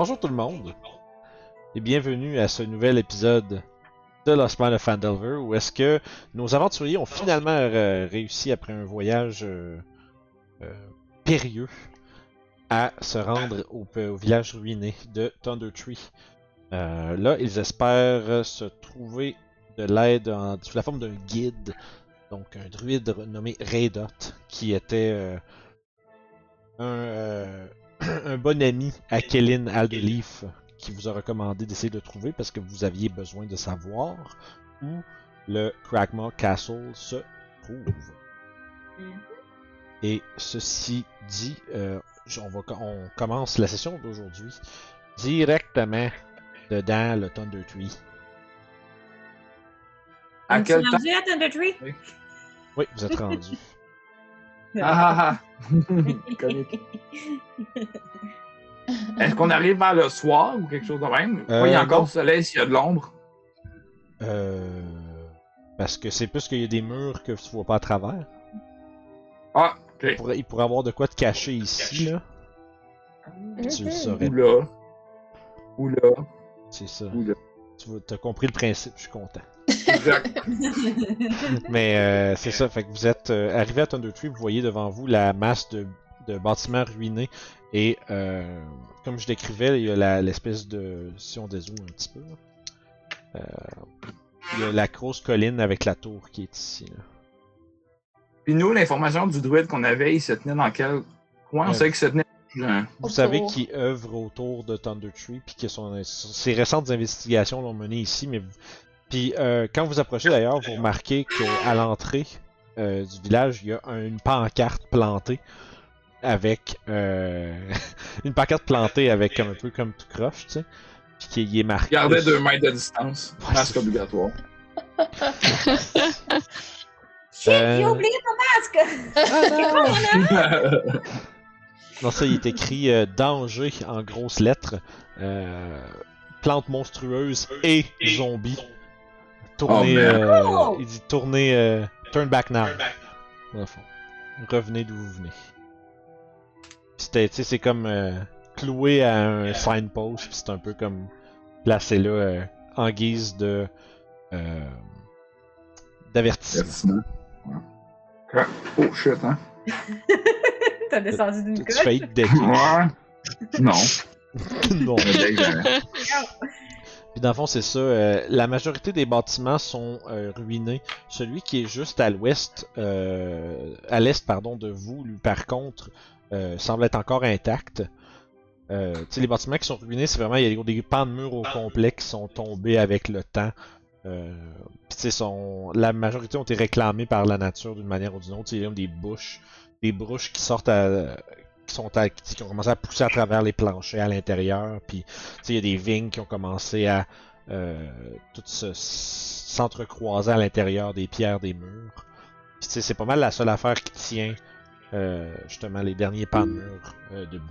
Bonjour tout le monde et bienvenue à ce nouvel épisode de Lost Mine of Fandelver où est-ce que nos aventuriers ont finalement euh, réussi après un voyage euh, euh, périlleux à se rendre au, au village ruiné de Thunder Tree. Là, ils espèrent se trouver de l'aide sous la forme d'un guide, donc un druide nommé Raydot, qui était un, un bon ami à Kellyn Aldeleaf, qui vous a recommandé d'essayer de trouver parce que vous aviez besoin de savoir où le Crackmaw Castle se trouve. Mhm. Et ceci dit, euh, on, va, co- on commence la session d'aujourd'hui directement dedans le Thunder Tree. À On quel temps? rendu à Thunder Tree? Oui, vous êtes rendu. Ah, ah, ah. Comique. Est-ce qu'on arrive vers le soir ou quelque chose de même? Euh, Oui, il y a encore non. du soleil s'il y a de l'ombre? Euh, parce que c'est plus qu'il y a des murs que tu vois pas à travers. Ah, ok. Il pourrait, il pourrait avoir de quoi te cacher ici, là. Tu le saurais. Ou là. Ou là. C'est ça. Ou là. Tu as compris le principe, je suis content. Exact. Mais euh, c'est ça, fait que vous êtes euh, arrivé à Thunder Tree, vous voyez devant vous la masse de, de bâtiments ruinés et euh, comme je décrivais, il y a la- l'espèce de si on dézoome un petit peu, là, euh, il y a la grosse colline avec la tour qui est ici. là. Puis nous, l'information du druide qu'on avait, il se tenait dans quel coin? On savait qu'il se tenait. Vous Autour. savez qui œuvre autour de Thunder Tree, puis que son, ses récentes investigations l'ont mené ici, mais puis euh, quand vous approchez d'ailleurs, vous remarquez qu'à l'entrée euh, du village, il y a un- une pancarte plantée avec euh, une pancarte plantée avec comme un peu comme tout croche, tu sais, puis qui est marqué. Gardait deux mètres de distance. Ouais, Masque c'est- obligatoire. Shit, Euh, j'ai oublié ton masque! Non, ça, il est écrit euh, danger en grosses lettres. Euh, plante monstrueuse et zombie. Tournez. Oh, euh, Oh! il dit tournez. euh, turn back now. Revenez d'où vous venez. C'était, tu sais, c'est comme euh, cloué à un signpost. Puis c'est un peu comme placé là euh, en guise de. euh, d'avertissement. Avertissement. Ouais. Oh shit, hein? T'as descendu d'une Tu coche? fais être deck. Ouais. Non. non. Puis dans le fond, c'est ça. euh, la majorité des bâtiments sont euh, ruinés. Celui qui est juste à l'ouest, euh, à l'est, pardon, de vous, lui, par contre, euh, semble être encore intact. Euh, les bâtiments qui sont ruinés, c'est vraiment, il y a des pans de murs au complet qui sont tombés avec le temps. Euh, sont, la majorité ont été réclamés par la nature d'une manière ou d'une autre. Il y a des bouches, des brouches qui sortent à, qui sont à, qui ont commencé à pousser à travers les planchers à l'intérieur. Puis il y a des vignes qui ont commencé à euh, tout se s'entrecroiser à l'intérieur des pierres des murs. C'est pas mal la seule affaire qui tient euh, justement les derniers pans de murs euh, debout.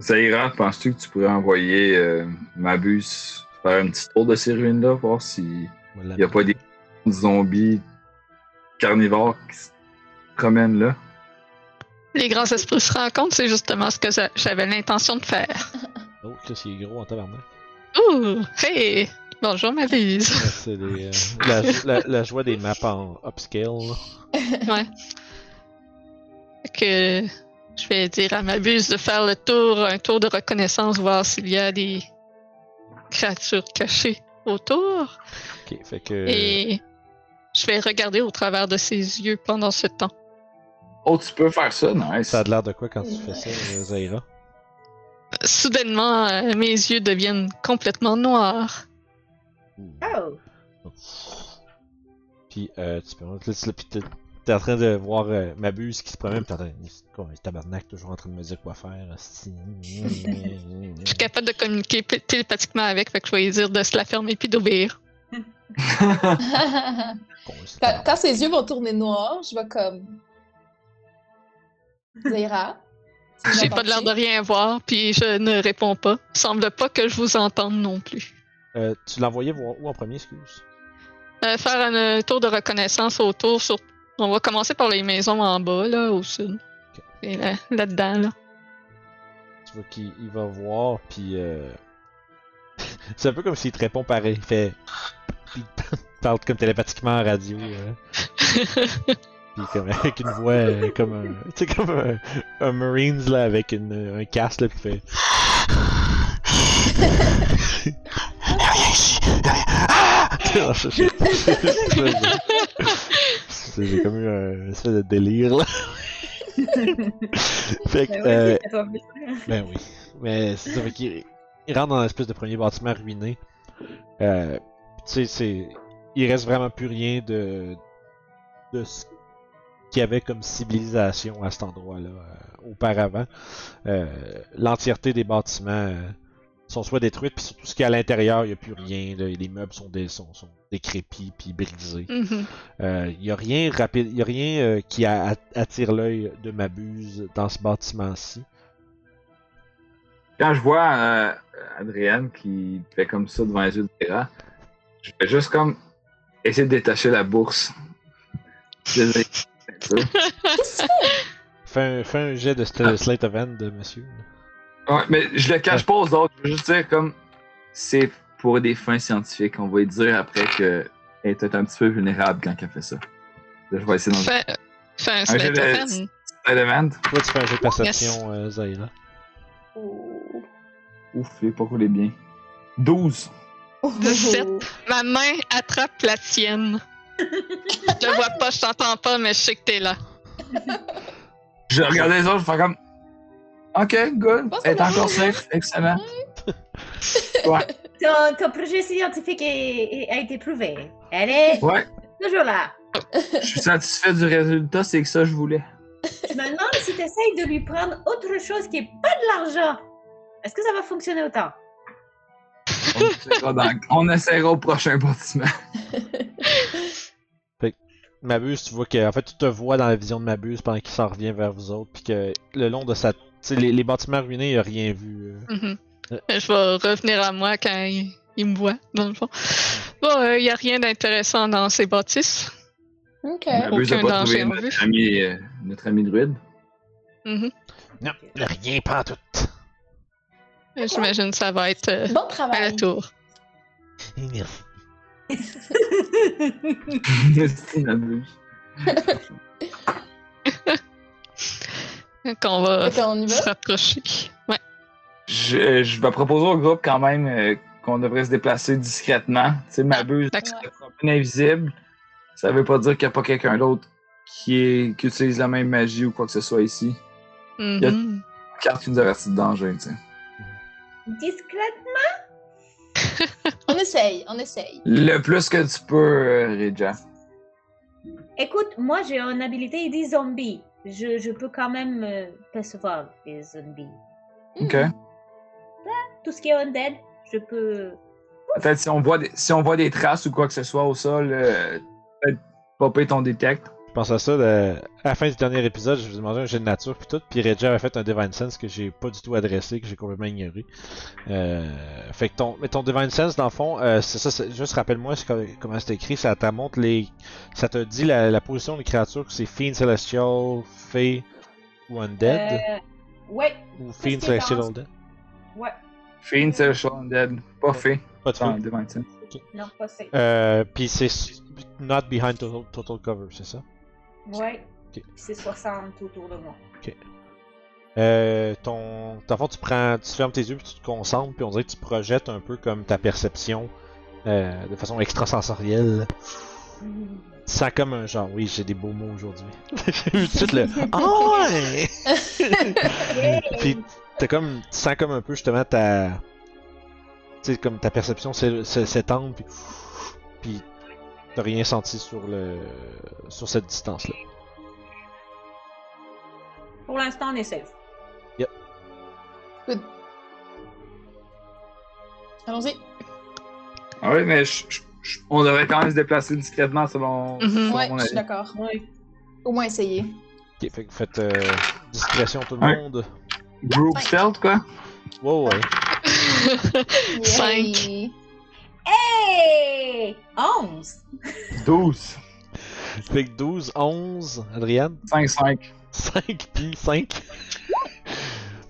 Zaira, penses-tu que tu pourrais envoyer euh, Mabus faire un petit tour de ces ruines-là, voir s'il n'y a pas des zombies carnivores qui se promènent là? Les grands esprits se rencontrent, c'est justement ce que j'a- j'avais l'intention de faire. Oh, là, c'est gros en tabarnak. Ouh, hey, bonjour ma bise. Ouais, c'est euh, la, la, la joie des maps en upscale. Ouais. Fait que je vais dire à ma buse de faire le tour, un tour de reconnaissance, voir s'il y a des créatures cachées autour. Ok, fait que. Et je vais regarder au travers de ses yeux pendant ce temps. Oh, tu peux faire ça, nice. Ça a de l'air de quoi quand tu fais ça, euh, Zaira? Soudainement, euh, mes yeux deviennent complètement noirs. Oh! Puis, euh, tu peux. Là, tu- t'es t'es en train de voir euh, Mabuse qui se promène, pis t'es en train de. Tabarnak, toujours en train de me dire quoi faire. Je suis capable de communiquer télépathiquement avec, fait que je vais lui dire de se la fermer puis d'obéir. Quand ses yeux vont tourner noirs, je vais comme. Nous J'ai pas de l'air de rien voir, puis je ne réponds pas. Semble pas que je vous entende non plus. Euh, tu l'envoyais voir où en premier, excuse? Euh, faire un euh, tour de reconnaissance autour sur. On va commencer par les maisons en bas, là, au sud. Et là- là-dedans, là. Tu vois qu'il il va voir, puis euh... c'est un peu comme s'il te répond pareil. Il fait. Il parle comme télépathiquement en radio. euh. Puis comme avec une voix euh, comme un. Tu sais, comme un, un Marines là, avec une, un casque là, il fait. J'ai comme eu un espèce de délire là. fait que. Ben euh, ben oui. Mais c'est ça, fait qu'il il rentre dans l'espèce de premier bâtiment ruiné. Euh, tu sais, c'est. Il reste vraiment plus rien de. de ce qu'il y avait comme civilisation à cet endroit-là euh, auparavant. Euh, L'entièreté des bâtiments euh, sont soit détruites, puis surtout ce qu'il y a à l'intérieur, il n'y a plus rien. là. les meubles sont, sont, sont décrépits puis brisés. Mhm. Il n'y a rien rapide, il a rien euh, qui a- attire l'œil de Mabuse dans ce bâtiment-ci. Quand je vois euh, Adrienne qui fait comme ça devant les yeux de Vera, je vais juste comme essayer de détacher la bourse. Désolé. Fais un, fais un jet de st- Slate of Hand, monsieur. Ouais, mais je le cache pas aux autres. Je veux juste dire comme c'est pour des fins scientifiques. On va lui dire après que elle était un petit peu vulnérable quand elle fait ça. Là, je vais essayer d'en Fais, fais un Un slate of de- hand. Element. Toi, tu fais un jet de perception, euh, Zaira. Oh. Ouf, il est pas coulé bien. 12. 17. Ma main attrape la tienne. Je te vois pas, je t'entends pas, mais je sais que t'es là. Je regardais les autres, je fais comme. Ok, good. Bon, Elle est encore safe. Excellent. Ouais, Ton, ton projet scientifique est- est- a été prouvé. Elle est ouais. toujours là. Je suis satisfait du résultat, c'est que ça je voulais. Je me demande si tu essayes de lui prendre autre chose qui est pas de l'argent. Est-ce que ça va fonctionner autant? On essaiera, dans- on essaiera au prochain bâtiment. Mabuse, tu vois que, en fait, tu te vois dans la vision de Mabuse pendant qu'il s'en revient vers vous autres, puis que le long de sa. Les, les bâtiments ruinés, il a rien vu. euh. Mhm. Je vais revenir à moi quand il, il me voit, dans le fond. Bon, il y a rien d'intéressant dans ces bâtisses. Ok. Abuse n'a aucun pas trouvé danger en notre ami, euh, notre ami druide? Mhm. Non, rien pas tout. J'imagine que ça va être euh, Bon à la travail. tour. Merci. Merci, Abuse. Donc on va y se va? rapprocher. Ouais. Je, je vais proposer au groupe quand même euh, qu'on devrait se déplacer discrètement. Tu sais, Mabuse D'accord. se promène invisible. Ça veut pas dire qu'il n'y a pas quelqu'un d'autre qui, est, qui utilise la même magie ou quoi que ce soit ici. Mhm. y a- Carte qui nous avertit de danger, tu sais. Discrètement? On essaye, on essaye. Le plus que tu peux, euh, Reja. Écoute, moi j'ai une habilité des zombies. Je, je peux quand même euh, percevoir les zombies. Ok. Hmm. Tout ce qui est undead, je peux. Peut-être si on voit des, si on voit des traces ou quoi que ce soit au sol, euh, peut-être popper ton détecte. Je pense à ça, de- à la fin du dernier épisode, je vous ai demandé un jet de nature puis tout, puis Reggie avait fait un Divine Sense que j'ai pas du tout adressé, que j'ai complètement ignoré. Euh, fait que ton, mais ton Divine Sense, dans le fond, euh, c'est ça, c'est- juste rappelle-moi comment c'est écrit, ça te montre les... Ça te dit la, la position des créatures, que c'est Fiend Celestial, Fey ou Undead, Euh, ouais, ou Fiend est Celestial Undead? ouais. Fiend, Celestial Undead. Pas fait. Pas de feu. Divine Sense. Non, pas c'est. Euh, puis c'est s- not behind total, total cover, c'est ça? Ouais. Ok. C'est 60 autour de moi. Euh, ton, dans le fond, tu prends, tu fermes tes yeux puis tu te concentres puis on dirait que tu projettes un peu comme ta perception euh, de façon extrasensorielle. Tu sens comme un genre, oui, j'ai des beaux mots aujourd'hui. Tout de suite le, ah ouais! Puis t'as comme, tu sens comme un peu justement ta, tu sais, comme ta perception s'é- s'é- s'étend, puis, puis T'as rien senti sur le sur cette distance-là. Pour l'instant, on est. Yep. Good. Allons-y. Ah oui, mais on devrait quand même se déplacer discrètement selon. Mm ouais, je suis d'accord. Ouais. Au moins essayer. Ok, fait que faites euh, discrétion tout le monde. Group stealth, quoi? Wow, ouais. Hey! 11! 12. Fait que 12, 11, Adriane? 5, 5. 5 puis 5.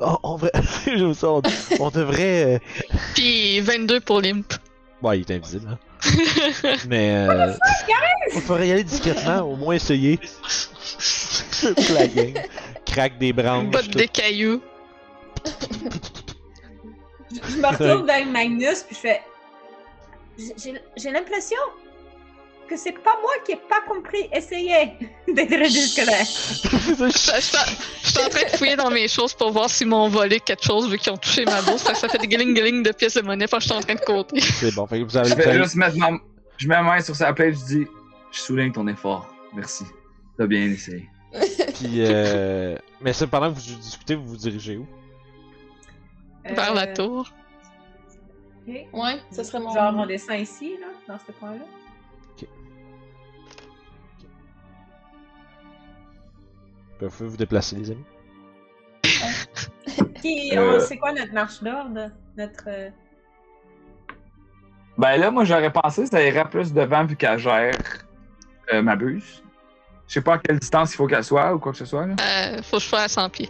Oh, on, ça, on, on devrait. euh, Puis 22 pour l'imp. Ouais, il est invisible. Hein. Mais. Euh... On pourrait y aller discrètement, au moins essayer. la gang. Craque des branches. Botte des cailloux. Je je me retourne vers Magnus, puis je fais. J'ai- l'impression que c'est pas moi qui ai pas compris. Essayez d'être discret. Je suis en train de fouiller dans mes choses pour voir s'ils m'ont volé quelque chose vu qu'ils ont touché ma bourse. Ça fait des gling gling de pièces de monnaie. Que je suis en train de compter. C'est bon, fait que vous avez Je vous vais avez- juste mettre ma... Je mets la main sur sa plaie, je dis Je souligne ton effort. Merci. T'as bien essayé. Puis, euh... Mais c'est pendant que vous discutez, vous vous dirigez où? Vers la Euh, tour. Ok. Ouais, ce serait mon. Genre, on descend ici, là, dans ce coin-là. Vous pouvez vous déplacer, les amis. Qui, Euh. C'est quoi notre marche d'ordre? Notre. euh, Ben là, moi, j'aurais pensé que ça irait plus devant vu qu'elle gère euh, ma buse. Je sais pas à quelle distance il faut qu'elle soit ou quoi que ce soit. Là. Euh, faut que je sois à 100 pieds.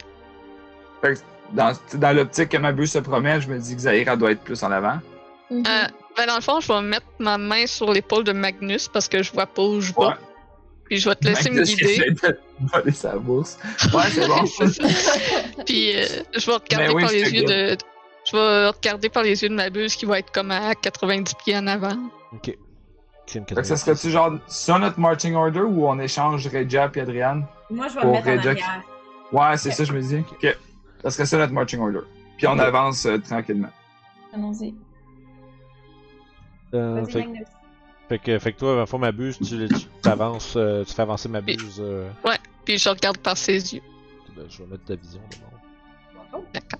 Dans, dans l'optique que ma buse se promène, je me dis que Zahir, elle doit être plus en avant. Mhm. Euh, ben dans le fond, je vais mettre ma main sur l'épaule de Magnus parce que je vois pas où je vais. Ouais. Puis je vais te laisser me Magnus guider. de voler sa bourse. Ouais, c'est bon. Puis euh, je vais regarder oui, par les yeux de. Je vais regarder par les yeux de ma buse qui va être comme à 90 pieds en avant. Ok. Que ça serait-tu genre ça notre marching order ou on échange Regia et Adriane? Moi, je vais me mettre en. Ouais, c'est ça, je me dis. Ok. Ça serait ça notre marching order. Puis on avance euh, tranquillement. Allons-y. Euh, Vas-y, fait, Magnus. fait que, fait que toi, fois, ma buse, tu, tu t'avances, euh, tu fais avancer ma buse. euh, Puis je regarde par ses yeux. ben, je vais mettre ta vision d'abord. D'accord.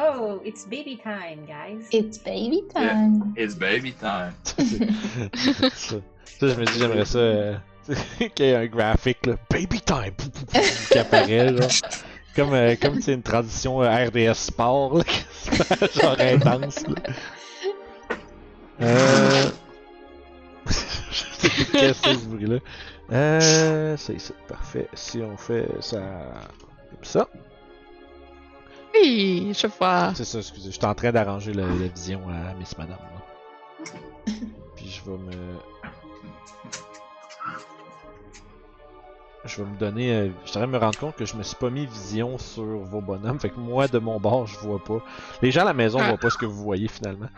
Oh, it's baby time, guys. It's baby time. It's baby time. ça, ça, je me dis, j'aimerais ça. euh, qu'il y ait un graphique, là, Baby Time qui apparaît, genre. Comme, euh, comme c'est une transition euh, RDS Sport, là, genre intense. Là. Euh. Qu'est-ce que c'est ce bruit-là? Euh. C'est c'est parfait. Si on fait ça. Comme ça. Oui, je vois. C'est ça, excusez. J'étais en train d'arranger la, la vision à Miss Madame. là. Puis je vais me. Je vais me donner. euh, Je suis en train de me rendre compte que je me suis pas mis vision sur vos bonhommes. Fait que moi, de mon bord, je vois pas. Les gens à la maison Ah. voient pas ce que vous voyez finalement.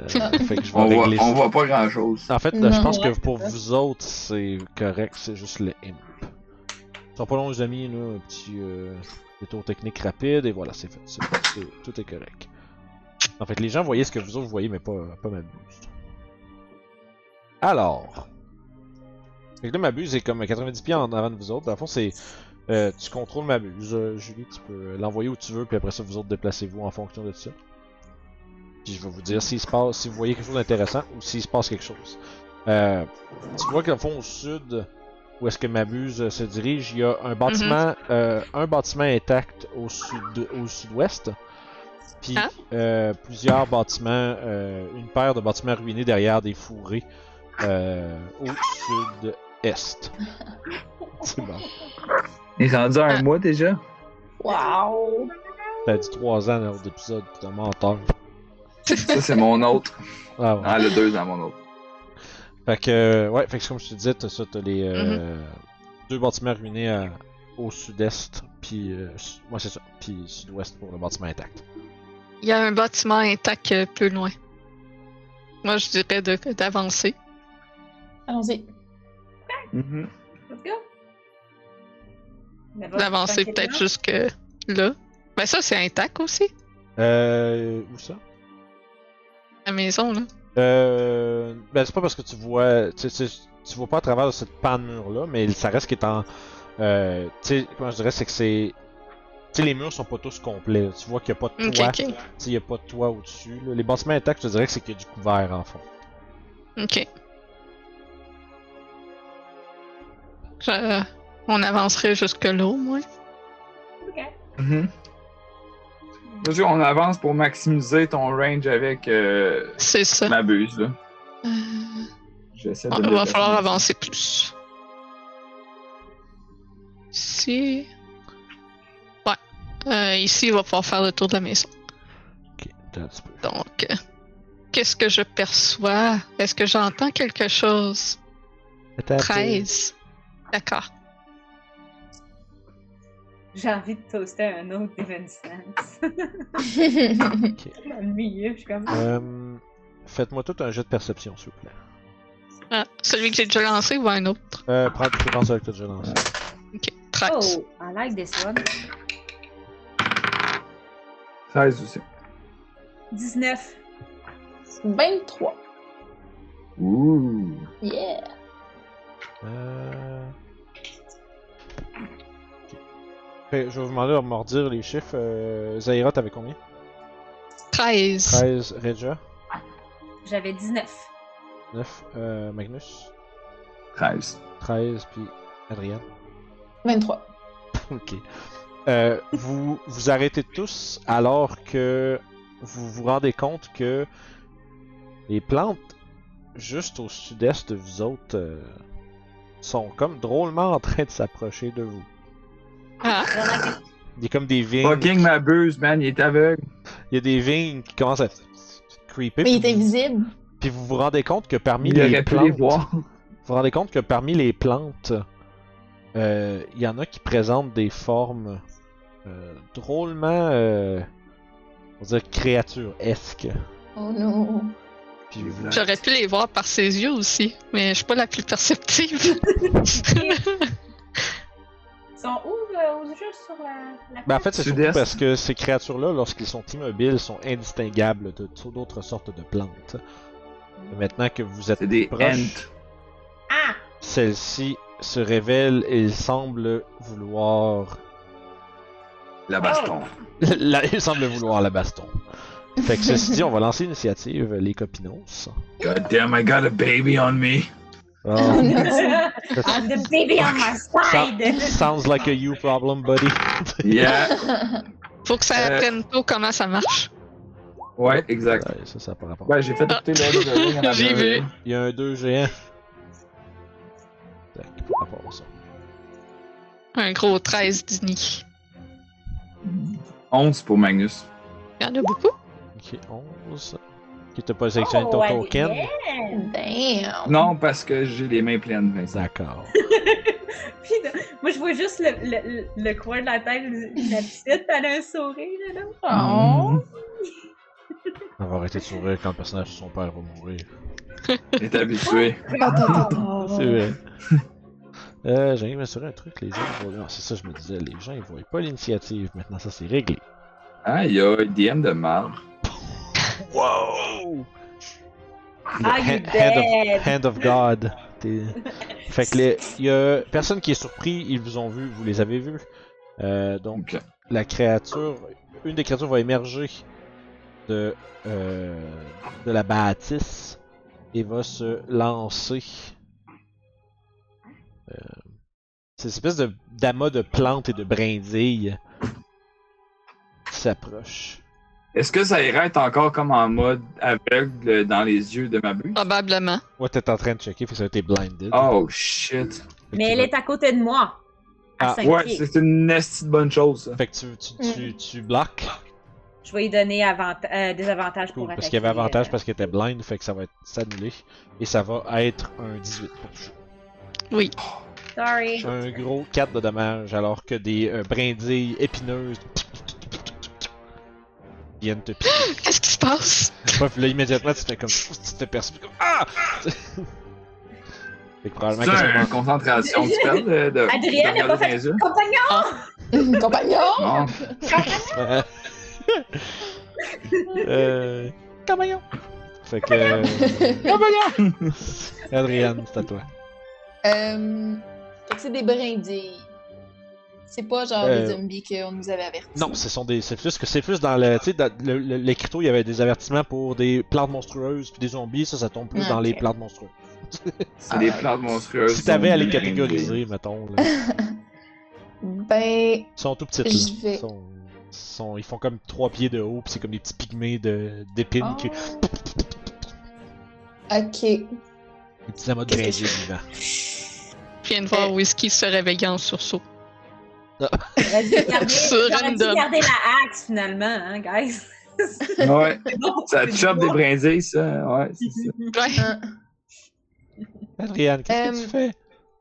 Euh, fait que je vais On voit, on voit pas grand chose. En fait, je pense que pour vous autres, c'est correct, c'est juste le imp. Ça sera pas long, les amis, là, un petit euh, détour technique rapide, et voilà, c'est fait. C'est fait, c'est- tout est correct. En fait, les gens voyaient ce que vous autres voyez, mais pas, pas ma. Alors. Fait que là, ma buse est comme à 90 pieds en avant de vous autres. Dans le fond, c'est. euh, tu contrôles ma buse, euh, Julie, tu peux l'envoyer où tu veux, puis après ça, vous autres déplacez-vous en fonction de ça. Puis je vais vous dire s'il se passe, si vous voyez quelque chose d'intéressant ou s'il se passe quelque chose. Euh, tu vois qu'au fond, au sud, où est-ce que ma buse se dirige, il y a un bâtiment, euh, un bâtiment intact au sud, au sud-ouest. Puis Ah. euh, plusieurs bâtiments, euh, une paire de bâtiments ruinés derrière des fourrés euh, au C'est bon. Il est rendu à un Ah. mois déjà? Wow. T'as dit 3 ans dans l'autre épisode, t'es un menteur. Ça, c'est mon autre. Ah ouais. Ah, le 2 dans mon autre. Fait que, euh, ouais, fait que comme je te disais, t'as ça, t'as les euh, deux bâtiments ruinés à- au sud-est, puis, euh, ouais, c'est ça, puis sud-ouest pour le bâtiment intact. Il y a un bâtiment intact euh, peu loin. Moi, je dirais de- d'avancer. Allons-y. Mhm. Let's go. Mais va D'avancer peut-être jusque là. Ben ça, c'est intact aussi. Euh, où ça? La maison, là. Euh, ben c'est pas parce que tu vois, tu, vois pas à travers cette pan de mur là, mais ça reste qui est en, euh, tu sais, comment je dirais, c'est que c'est, tu sais, les murs sont pas tous complets. Tu vois qu'il y a pas de toit, ok. tu sais, il y a pas de toit au-dessus. Les bâtiments intacts, je te dirais que c'est qu'il y a du couvert en fond. Ok. Je- On avancerait jusque-là, au moins. Ok. Mhm. Vas-y, on avance pour maximiser ton range avec euh, C'est ça. ma buse, là. Euh, J'essaie bon, de il me va falloir avancer plus. Ici. Ouais. Euh, ici, il va pouvoir faire le tour de la maison. Ok, attends un petit peu. Donc, euh, qu'est-ce que je perçois? Est-ce que j'entends quelque chose? Attends un peu. 13. D'accord. J'ai envie de toaster un autre Evanescence. Dans le milieu, je suis comme. Euh, Faites-moi tout un jet de perception, s'il vous plaît. Ah, celui que j'ai déjà lancé ou un autre? Euh, prends, je pense que tu as déjà lancé. Ok. 13. Oh, I like this one. 16 aussi. 19. 23. Ouh. Yeah. Euh... ok. Fait, je vais vous demander de redire les chiffres. Euh, Zaira, t'avais combien? 13. 13, Regia, J'avais 19. 9, euh, Magnus, 13. 13, puis Adrien. 23. Ok. Euh, vous vous arrêtez tous alors que vous vous rendez compte que les plantes juste au sud-est de vous autres euh, sont comme drôlement en train de s'approcher de vous. Ah, Il y a comme des vignes. Fucking ma buse, man, il est aveugle. Il y a des vignes qui commencent à creeper. Mais il est invisible. Puis vous vous rendez compte que parmi Il les plantes, les voir. vous vous rendez compte que parmi les plantes, euh, il y en a qui présentent des formes euh, drôlement, euh, on va dire créatures-esques. Oh non. J'aurais pu les voir par ses yeux aussi, mais je suis pas la plus perceptive. Ils sont où, euh, aux juste sur la, la Ben, en fait, c'est surtout parce que ces créatures-là, lorsqu'ils sont immobiles, sont indistinguables de d'autres sortes de plantes. Et maintenant que vous êtes des proche. Ah! celle-ci se révèle et il semble vouloir La baston. La- il semble vouloir la baston. Fait que ceci dit, on va lancer l'initiative, les copinos. God damn, I got a baby on me. Oh, I'm the baby on my side! sounds like a you problem, buddy. Yeah. Faut que ça Euh. apprenne tôt comment ça marche. Ouais, exact. Ouais, ça, ça a pas rapport. Ben, j'ai fait écouter Rings à ma J'ai vu. Il y a un 2 géant. Tac, par rapport à ça. Un gros 13 d'uni. 11 pour Magnus. Il y en a beaucoup. Ok, 11. Qui t'a pas sélectionné ton Oh, token? Damn. Non, parce que j'ai les mains pleines, Vincent. D'accord. Puis moi, je vois juste le, le, coin de la tête, la petite, elle a un sourire, là. Oh. On va arrêter de sourire quand le personnage de son père va mourir. Il est habitué. Attends, attends, C'est vrai. Euh, j'ai m'assurer un truc, les gens voient. Non, c'est ça, je me disais, les gens ils voient pas l'initiative. Maintenant, ça c'est réglé. Ah, il y a un DM de marre. Wow! Ah, hand, of, dead! hand of God. T'es- Fait que les, y a personne qui est surpris, ils vous ont vu, vous les avez vus. Euh, donc la créature, une des créatures va émerger de euh, de la bâtisse et va se lancer. Euh, c'est une espèce de d'amas de plantes et de brindilles qui s'approche. Est-ce que ça irait être encore comme en mode aveugle dans les yeux de ma buse? Probablement. Ouais, t'es en train de checker, fait que ça a été blinded. Oh shit. Mais elle est à côté de moi. À Ah, 5 Ouais, c'est une nasty de bonne chose, ça. Fait que tu, tu, tu, tu bloques. Je vais lui donner avant- euh, des avantages pour attaquer. parce qu'il y avait avantage euh, parce qu'elle était blind, fait que ça va être s'annuler. Et ça va être un 18 pour. Oui. Sorry. Un gros 4 de dommage, alors que des euh, brindilles épineuses viennent te piquer. Qu'est-ce qui se passe? Puis là, immédiatement, tu te fais comme. Tu te perçois comme. Ah! fait que probablement C'est qu'elle une concentration du spell de, de, Adrienne de a pas fait-? Compagnon! Compagnon! Non. euh... Camaillon! Fait que. euh, Adrienne, c'est à toi. Euh, fait que c'est des brindilles. C'est pas genre Euh, des zombies qu'on nous avait avertis. Non, ce sont des. C'est plus que c'est plus dans le. Tu sais, dans le- le- l'écriteau, il y avait des avertissements pour des plantes monstrueuses puis des zombies. Ça, ça tombe plus Ah, dans les plantes monstrueuses. C'est des plantes monstrueuses. Si t'avais à les catégoriser, mettons. Là. Ben, Ils sont tout petites. Là. Je vais- Ils, sont, sont- ils font comme 3 pieds de haut, puis c'est comme des petits pygmées de- d'épines, qui... oh. Ok. des petits amas de vivants. Je viens de voir Whisky se réveiller en sursaut. J'aurais dû garder, la axe finalement, hein, guys. Ouais. Non, Ça chope des brindilles, ça. Ouais, c'est ça. Adrienne, qu'est-ce que Euh, tu fais?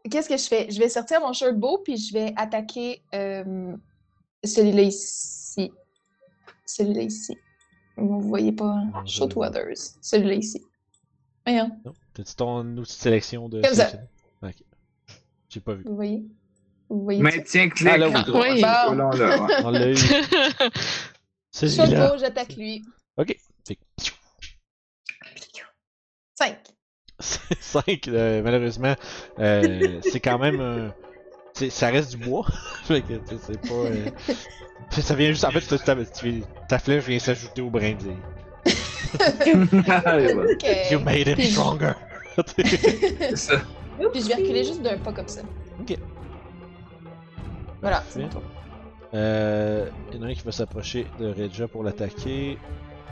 Qu'est-ce que je fais? Je vais sortir mon shirt beau puis je vais attaquer euh, celui-là ici. Celui-là ici. Vous voyez pas, hein? Je- Shootweathers. Celui-là ici. Voyons, Non? T'as-tu ton outil de sélection de. Comme ça. Ok. J'ai pas vu. vous voyez? Voyez? Maintien clic. Ah, là, oui. Oui. pas long, là, ouais. On l'a eu. C'est j'attaque lui. Ok. Fait 5. 5, malheureusement, euh, c'est quand même un. c'est- Ça reste du bois. fait que tu sais, c'est pas. euh, Ça vient juste. En fait, ta, ta, flèche vient s'ajouter au. Ah, et voilà. You made him stronger. C'est ça. Puis je vais reculer juste d'un pas comme ça. Ok. Voilà. Euh, il y en a un qui va s'approcher de Regia pour l'attaquer.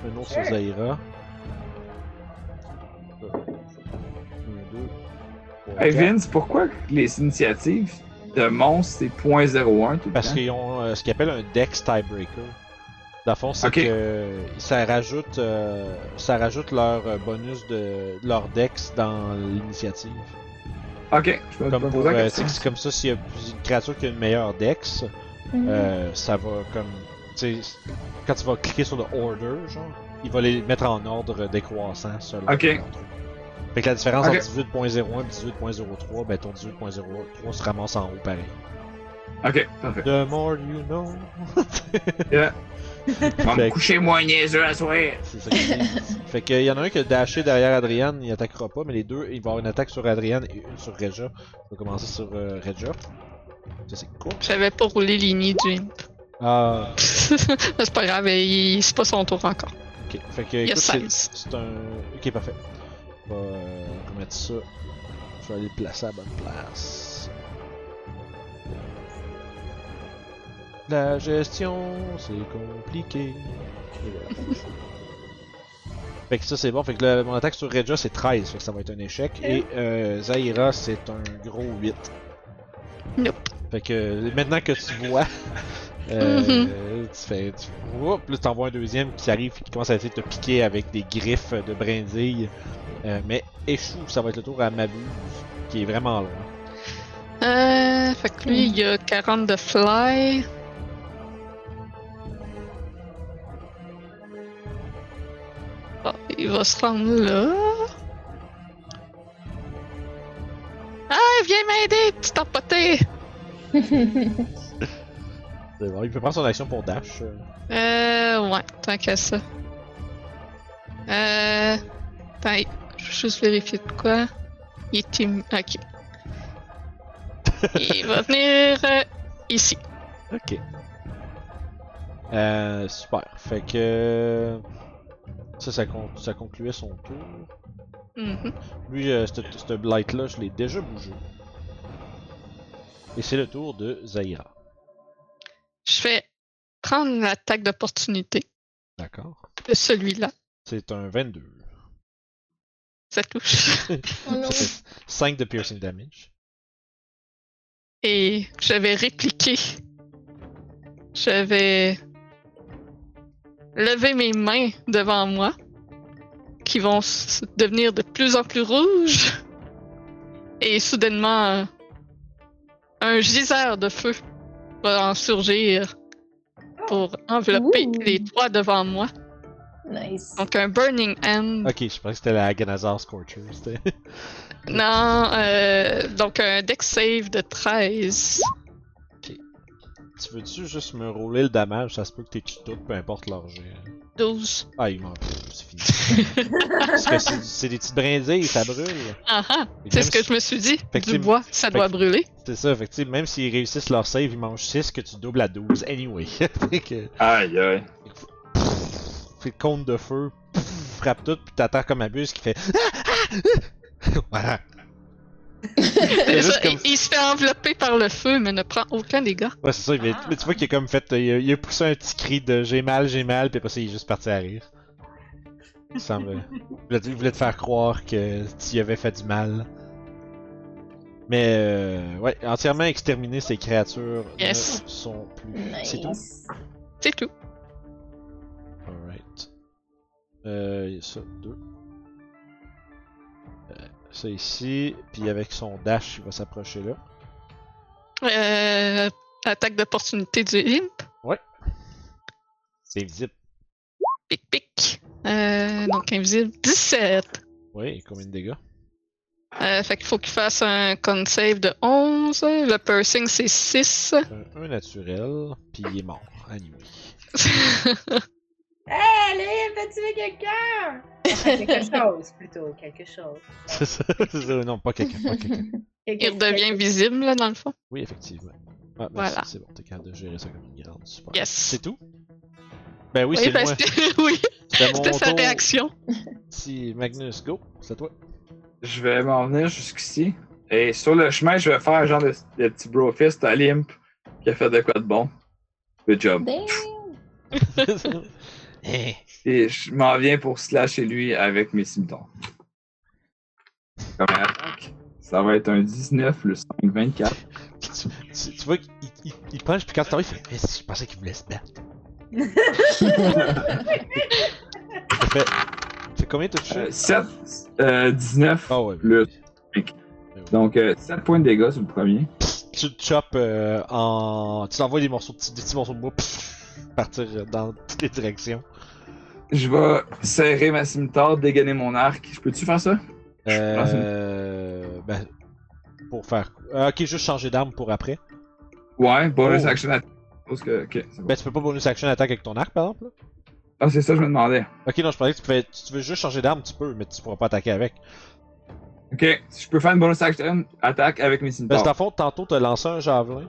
Un autre sur. Zaira. Trois, Hey. Vince, pourquoi les initiatives de monstres c'est 0.01 tout Parce qu'ils ont euh, ce qu'ils appellent un Dex Tiebreaker. Dans le fond, c'est que euh, ça rajoute, euh, ça rajoute leur euh, bonus de de leur Dex dans l'initiative. Ok, je peux Comme me pour, la euh, c'est comme ça, s'il y a une créature qui a une meilleure Dex, Mhm. euh, ça va comme, tu sais, quand tu vas cliquer sur le Order, genre, il va les mettre en ordre décroissant selon Ok. Fait que la différence entre 18.01 et 18.03, ben ton 18.03 se ramasse en haut pareil. Ok, parfait. The more you know. On va me coucher moins niaiseux à soir. C'est ça fait qu'il y en a un qui a dashé derrière Adrian, il attaquera pas, mais les deux, il va avoir une attaque sur Adrian et une sur Regia. On va commencer sur euh, Regia. Ça c'est cool. J'avais pas roulé l'ini du imp. Ah, c'est pas grave, il- c'est pas son tour encore. ok. Fait que, Il a c'est 16. c'est un. Ok, parfait. On va euh, remettre ça. Je vais aller le placer à la bonne place. La gestion, c'est compliqué. Et voilà. Fait que ça c'est bon, fait que le- mon attaque sur Regia c'est 13, fait que ça va être un échec. Et euh, Zaira c'est un gros 8. Nope. Fait que maintenant que tu vois, euh, tu fais. Tu, Oups, là t'envoies un deuxième qui arrive qui commence à essayer de te piquer avec des griffes de brindilles. Euh, mais échoue, ça va être le tour à Mabuse, qui est vraiment loin. Euh, fait que lui, il y a 40 de fly. Il va se rendre là. Ah, viens m'aider, petit empoté! C'est bon, il peut prendre son action pour dash. euh. Euh, ouais, tant qu'à ça. Euh. Attends, je vais juste vérifier de quoi. Il est team. Ok. Il va venir euh, ici. Ok. Euh, super. Fait que. Ça, ça, con- ça concluait son tour. Mhm. Lui, euh, cette blight-là, je l'ai déjà bougé. Et c'est le tour de Zaira. Je vais prendre l'attaque d'opportunité D'accord. de celui-là. C'est un 22. Ça touche. Oh non. Ça fait 5 de piercing damage. Et je vais répliquer. Je vais lever mes mains devant moi, qui vont s- devenir de plus en plus rouges. Et soudainement, un geyser de feu va en surgir pour envelopper Ouh. les trois devant moi. Nice. Donc un Burning Hand. Ok, je pensais que c'était la Aganazar Scorcher. Non, euh, donc un deck save de 13. Tu veux-tu juste me rouler le damage? Ça se peut que t'es tout, peu importe leur jet. 12. Ah, il m'en. C'est fini. Parce que c'est des petites brindilles, ça brûle. Ah ah! C'est ce que je me suis dit. Fait que Du c'est- bois, ça fait doit que- brûler. C'est ça, fait que tu sais, même s'ils réussissent leur save, ils mangent 6 que tu doubles à 12 anyway. fait que. Aïe, aïe. Fait le compte de feu, pff, frappe tout, puis t'attends comme un bus qui fait. voilà. Ça, comme- il, il se fait envelopper par le feu, mais ne prend aucun dégât. Ouais, c'est ça, mais, Ah. mais tu vois qu'il a comme fait. Il a, il a poussé un petit cri de j'ai mal, j'ai mal, puis après ça, il est juste parti à rire. Il semble. il, voulait, te faire croire que tu y avais fait du mal. Mais, euh, ouais, entièrement exterminer ces créatures Yes. ne sont plus. C'est tout? C'est tout. Alright. Euh, il y a ça, deux. Ça ici, puis avec son dash, il va s'approcher là. Euh, attaque d'opportunité du imp. C'est invisible. Pic pic. Euh, donc invisible. 17. Oui, et combien de dégâts? Euh, fait qu'il faut qu'il fasse un con save de 11. Le piercing c'est 6. un, un naturel, puis il est mort. Anyway. Hé, Léa, peux tuer quelqu'un? Enfin, quelque chose, plutôt, quelque chose. C'est ça, c'est ça, non, pas quelqu'un, pas quelqu'un. Quelque- Il redevient visible là dans le fond. Oui, effectivement. Ah, merci, Voilà. c'est bon, t'es capable de gérer ça comme une grande, super. Yes. C'est tout? Ben oui, c'est ben, moi. oui, C'était sa tour. réaction. Si Magnus, go, c'est toi. Je vais m'en venir jusqu'ici. Et sur le chemin, je vais faire un genre de, de petit brofist à l'imp qui a fait de quoi de bon. Good job. Damn. Eh, Et je m'en viens pour slasher lui avec mes cimetons. Comme attaque, ça va être un 19 plus 5, 24. tu, tu- tu vois qu'il il, il punch, puis quand tu t'arrives, il fait Je pensais qu'il voulait se battre. Ça fait. C'est combien t'as touché? Euh, 7, euh, 19. Ah ouais. le- oui. Donc euh, 7 points de dégâts sur le premier. Tu le chopes euh, en. Tu t'envoies des morceaux de, petits- des petits morceaux de bois pff, partir euh, dans toutes les directions. Je vais serrer ma scimitar, dégainer mon arc. Je peux-tu faire ça? Euh. Ben. Pour faire. euh, ok, juste changer d'arme pour après. Ouais, bonus Oh. action attack. Parce que, bon. Ben, tu peux pas bonus action attaque avec ton arc par exemple là? Ah, c'est ça, je me demandais. Ok, non, je pensais que tu pouvais. Si tu veux juste changer d'arme, tu peux, mais tu pourras pas attaquer avec. Ok, si je peux faire une bonus action attaque avec mes Parce scimitars. que dans le fond, tantôt, t'as lancé un javelin,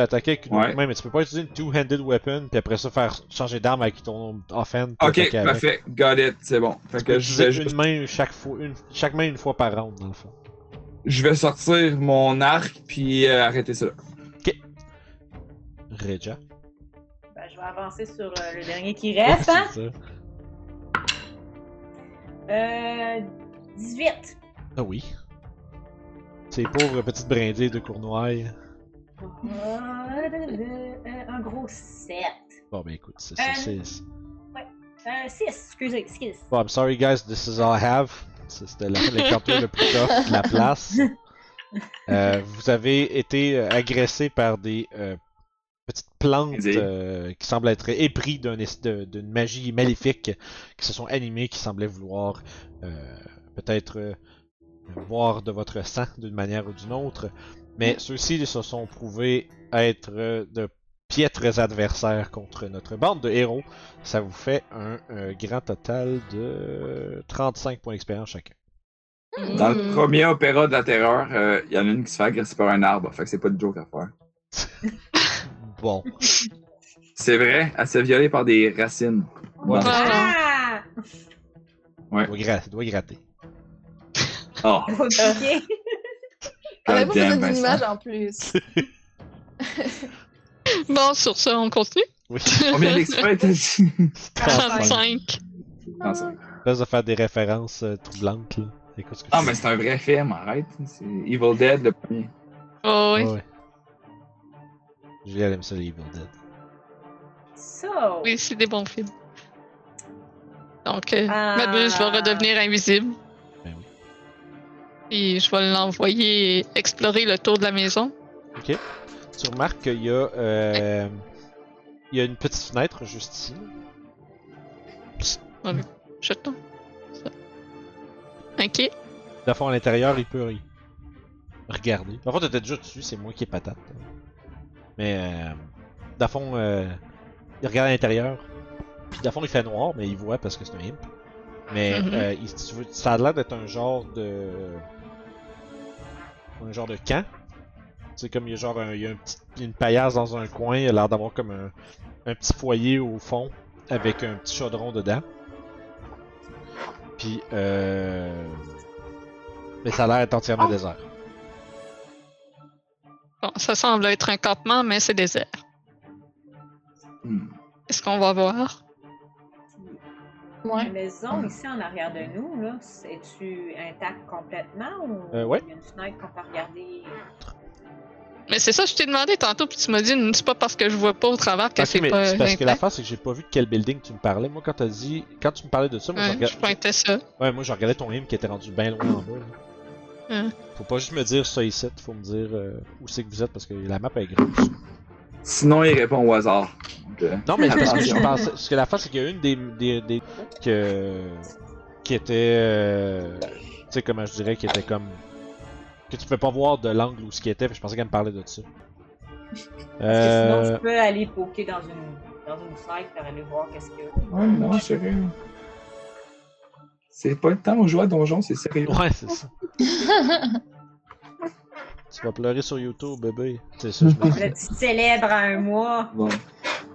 attaqué avec une Ouais. autre main, mais tu peux pas utiliser une two-handed weapon, puis après ça faire changer d'arme avec ton offhand. Ok, avec. parfait. Got it, c'est bon. Fait Tu peux que je utiliser vais, une juste- main chaque fois, une, chaque main une fois par round, dans le fond. je vais sortir mon arc puis euh, arrêter ça. là. Reja. Ben, je vais avancer sur euh, le dernier qui reste, hein? C'est ça. Euh. 18. Ah oui. Ces pauvres petites brindilles de Cournoye. Euh, un gros 7. Bon, ben écoute, c'est Euh, c'est- c'est- Euh, 6, excusez, excusez. Bon, I'm sorry guys, this is all I have. Ça, C'était la- l'encounter le plus tough de la place. Euh, vous avez été euh, agressé par des euh, petites plantes euh, qui semblent être épris d'une magie maléfique, qui se sont animées, qui semblaient vouloir euh, peut-être euh, boire de votre sang d'une manière ou d'une autre. Mais ceux-ci se sont prouvés être euh, de piètres adversaires contre notre bande de héros. Ça vous fait un, euh, grand total de 35 points d'expérience chacun. Dans le premier opéra de la terreur, euh, il y en a une qui se fait agresser par un arbre. Fait que c'est pas de joke à faire. Bon, C'est vrai, elle s'est violée par des racines. Bon. Ah! il doit, gra- il doit gratter. Oh, Faut piquer. Ah, vous goddamn, faites une Vincent. image en plus? Bon, sur ça, on continue. Oui, Combien d'expert t'as dit? 35. 35. Ah, Laisse de faire des références euh, troublantes. Là. Écoute ce que Ah, mais c'est un vrai film, arrête. C'est Evil Dead, le premier. Oh, oui. Ouais, ouais. Julia aime ça, les Evil Dead. So. Oui, c'est des bons films. Donc, euh, Ah. Redevenir invisible. Puis je vais l'envoyer explorer le tour de la maison. Ok. Tu remarques qu'il y a. Euh, il y a une petite fenêtre juste ici. Jetons. Ça. Ok. Dans fond, à l'intérieur, il peut regarder. En fait, t'étais déjà dessus, c'est moi qui ai patate. Mais. Euh, Dans le fond, euh, il regarde à l'intérieur. Puis dans le fond, il fait noir, mais il voit parce que c'est un imp. Mais Mhm. euh, il- ça a l'air d'être un genre de. Un genre de camp. C'est comme il y a genre un- il y a un petit- une paillasse dans un coin, il a l'air d'avoir comme un, un petit foyer au fond avec un petit chaudron dedans. Puis euh... Mais ça a l'air d'être entièrement désert. Bon, ça semble être un campement, mais c'est désert. Hmm. Est-ce qu'on va voir? La maison ici en arrière de nous, là, es-tu intacte complètement ou Euh, ouais. il y a une fenêtre qu'on peut regarder? Mais c'est ça, je t'ai demandé tantôt, puis tu m'as dit, c'est pas parce que je vois pas au travers que Ok, c'est mais pas c'est parce que intact. l'affaire, c'est que j'ai pas vu de quel building tu me parlais. Moi, quand t'as dit. Quand tu me parlais de ça, moi, je, Ouais, regardais... je pointais ça. ouais, moi, je regardais ton hymne qui était rendu bien loin en bas. là. Faut pas juste me dire ça ici, faut me dire euh, où c'est que vous êtes parce que la map est grosse. Sinon, il répond au hasard. Euh, Non, mais c'est parce que je pensais. Parce que l'affaire, c'est qu'il y a une des. des, des que, qui était. euh, tu sais, comment je dirais, qui était comme. Que tu pouvais pas voir de l'angle où ce qui était, que je pensais qu'elle me parlait de ça. Parce que sinon, Euh, je peux aller poker dans une, dans une fenêtre pour aller voir qu'est-ce qu'il y a. Ouais, non, sérieux. C'est pas le temps où jouer à Donjon, c'est sérieux. Ouais, c'est ça. tu vas pleurer sur YouTube, bébé. C'est ça, je me disais. Là, tu célèbres un mois. Bon.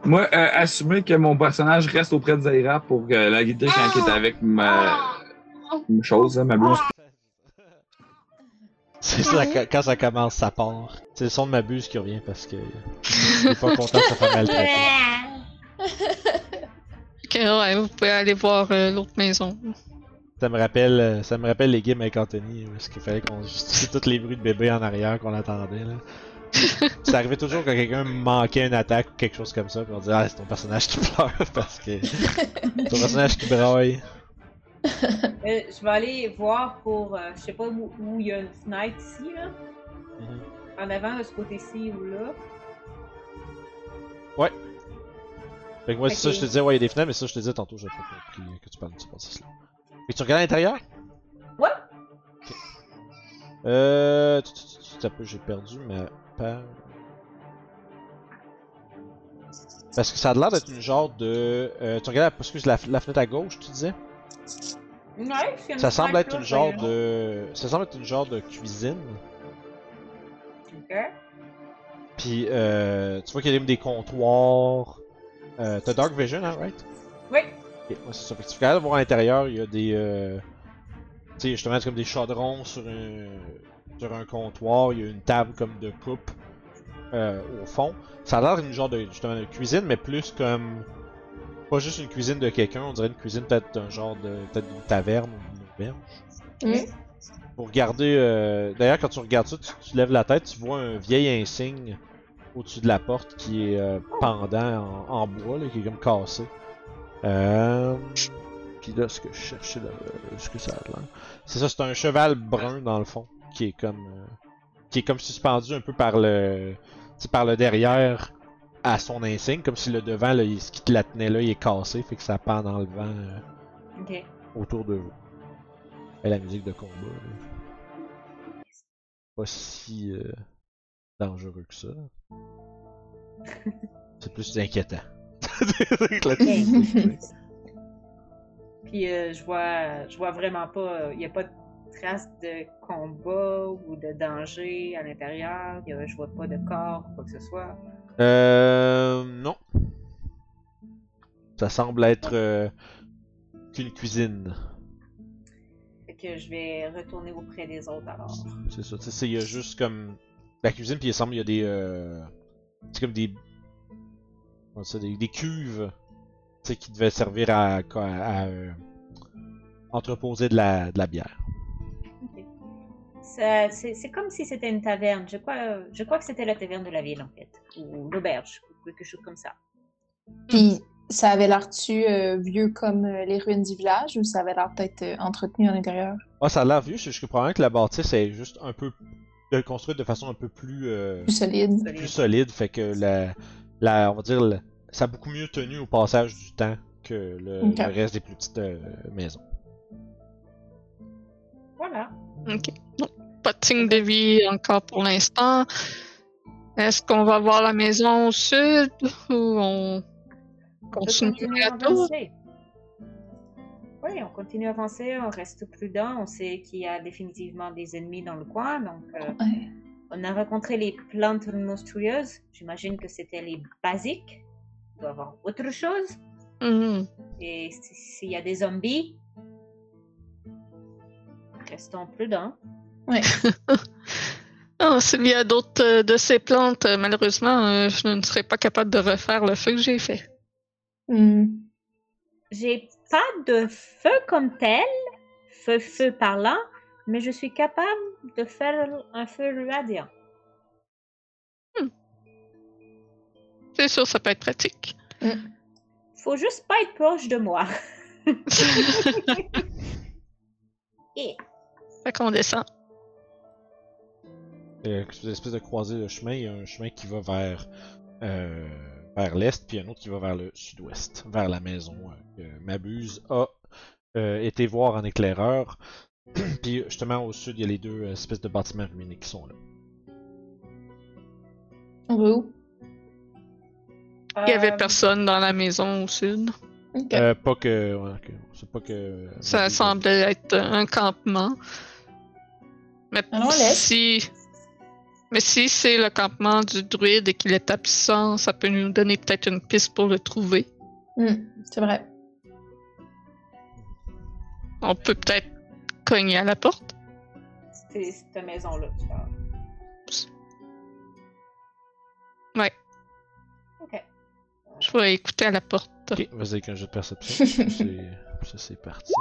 Moi, euh, assumer que mon personnage reste auprès de Zaira pour euh, la guider quand il est avec ma, ma chose, hein, ma blouse. C'est ça, quand- quand ça commence, ça part. C'est le son de ma buse qui revient parce que. Il est pas content de se faire maltraiter. Ok, ouais, vous pouvez aller voir euh, l'autre maison. Ça me rappelle, euh, ça me rappelle les games avec Anthony, où est-ce qu'il fallait qu'on justifie tous les bruits de bébé en arrière qu'on attendait là. ça arrivait toujours quand quelqu'un manquait une attaque ou quelque chose comme ça, puis on disait ah c'est ton personnage qui pleure parce que ton personnage qui braille. Euh, je vais aller voir pour, euh, je sais pas où où il y a une fenêtre ici, là. Mhm. En avant, de ce côté-ci ou là. Fait que moi c'est ça je te disais ouais il y a des fenêtres mais ça je te disais tantôt j'avais pas compris que tu parlais de ce processus là. Et tu regardes à l'intérieur? Ouais. Ok. Euh. tu- peu, j'ai perdu ma page. Parce que ça a l'air d'être une genre de. Euh, tu regardes excuse, la, la fenêtre à gauche, tu disais? Ouais, une Ça semble être une genre voyons. de. Ça semble être une genre de cuisine. Ok. Puis euh, tu vois qu'il y a même des comptoirs. Euh, T'as Dark Vision, hein, right? Oui. Ok, ouais, c'est ça. Fait que tu peux voir à l'intérieur, il y a des. Euh... Tu sais, justement, c'est comme des chaudrons sur un, sur un comptoir, il y a une table comme de coupe euh, au fond. Ça a l'air d'une genre de, justement, de cuisine, mais plus comme. Pas juste une cuisine de quelqu'un, on dirait une cuisine peut-être d'un genre de. peut-être d'une taverne ou d'une auberge. Mm. Pour regarder. Euh... D'ailleurs, quand tu regardes ça, tu, tu lèves la tête, tu vois un vieil insigne au-dessus de la porte qui est pendant en, en bois, là, qui est comme cassé. Euh... Puis là, ce que je cherchais, là, ce que ça a l'air. C'est ça, c'est un cheval brun dans le fond, qui est comme, euh, qui est comme suspendu un peu par le, par le derrière à son insigne, comme si le devant, là, il- ce qui te la tenait là, il est cassé, fait que ça pend dans le vent euh, autour de vous. Et la musique de combat, là. pas si euh, dangereux que ça. C'est plus inquiétant. Puis euh, je vois, je vois vraiment pas, il y a pas de traces de combat ou de danger à l'intérieur. Je vois pas de corps ou quoi que ce soit. Euh. Non. Ça semble être euh, qu'une cuisine. Fait que je vais retourner auprès des autres alors. C'est ça. Tu sais, il y a juste comme. La cuisine, puis il semble il y a des. Euh... C'est comme des. Ça, des, des cuves. Qui devaient servir à. à, à, euh, entreposer de la, de la bière. C'est comme si c'était une taverne. Je crois, je crois que c'était la taverne de la ville en fait. Ou l'auberge, ou quelque chose comme ça. Puis, ça avait l'air-tu euh, vieux comme euh, les ruines du village ou ça avait l'air peut-être euh, entretenu à l'intérieur? Ah, ça a l'air vieux, c'est juste que probablement que la bâtisse est juste un peu. de construite de façon un peu plus. euh, Plus solide. Solide. plus solide, fait que la, la on va dire, le- ça a beaucoup mieux tenu au passage du temps que le, reste des plus petites euh, maisons. Voilà. Ok. Non, pas de signe de vie encore pour l'instant. Est-ce qu'on va voir la maison au sud ou on continue à avancer. Oui, on continue à avancer, on reste prudent. On sait qu'il y a définitivement des ennemis dans le coin. Donc, euh, Ouais. On a rencontré les plantes monstrueuses. J'imagine que c'était les basiques. Il doit y avoir autre chose. Mhm. Et si- s'il y a des zombies, restons prudents. Ouais. Ah, s'il y a d'autres euh, de ces plantes, euh, malheureusement, euh, je ne serai pas capable de refaire le feu que j'ai fait. Hmm. J'ai pas de feu comme tel, feu feu par là, mais je suis capable de faire un feu radiant. C'est sûr, ça peut être pratique. Faut juste pas être proche de moi. Et fait qu'on descend. Euh, une espèce de croisée de chemin. Il y a un chemin qui va vers, euh, vers l'est, puis un autre qui va vers le sud-ouest, vers la maison euh, Mabuse a euh, été voir en éclaireur. puis justement au sud, il y a les deux euh, espèces de bâtiments ruinés qui sont là. On va où? Il y avait euh, personne dans la maison au sud. Ok. Euh, pas que. ouais, ok. C'est pas que. Ça semblait être un campement. Mais Alors, on laisse. si... Mais si c'est le campement du druide et qu'il est absent, ça peut nous donner peut-être une piste pour le trouver. Hmm, C'est vrai. On peut peut-être cogner à la porte. C'est cette maison-là, tu parles. Ouais. Ok. Je vais écouter à la porte. Ok, vas-y avec un jeu de perception. C'est- ça c'est parti.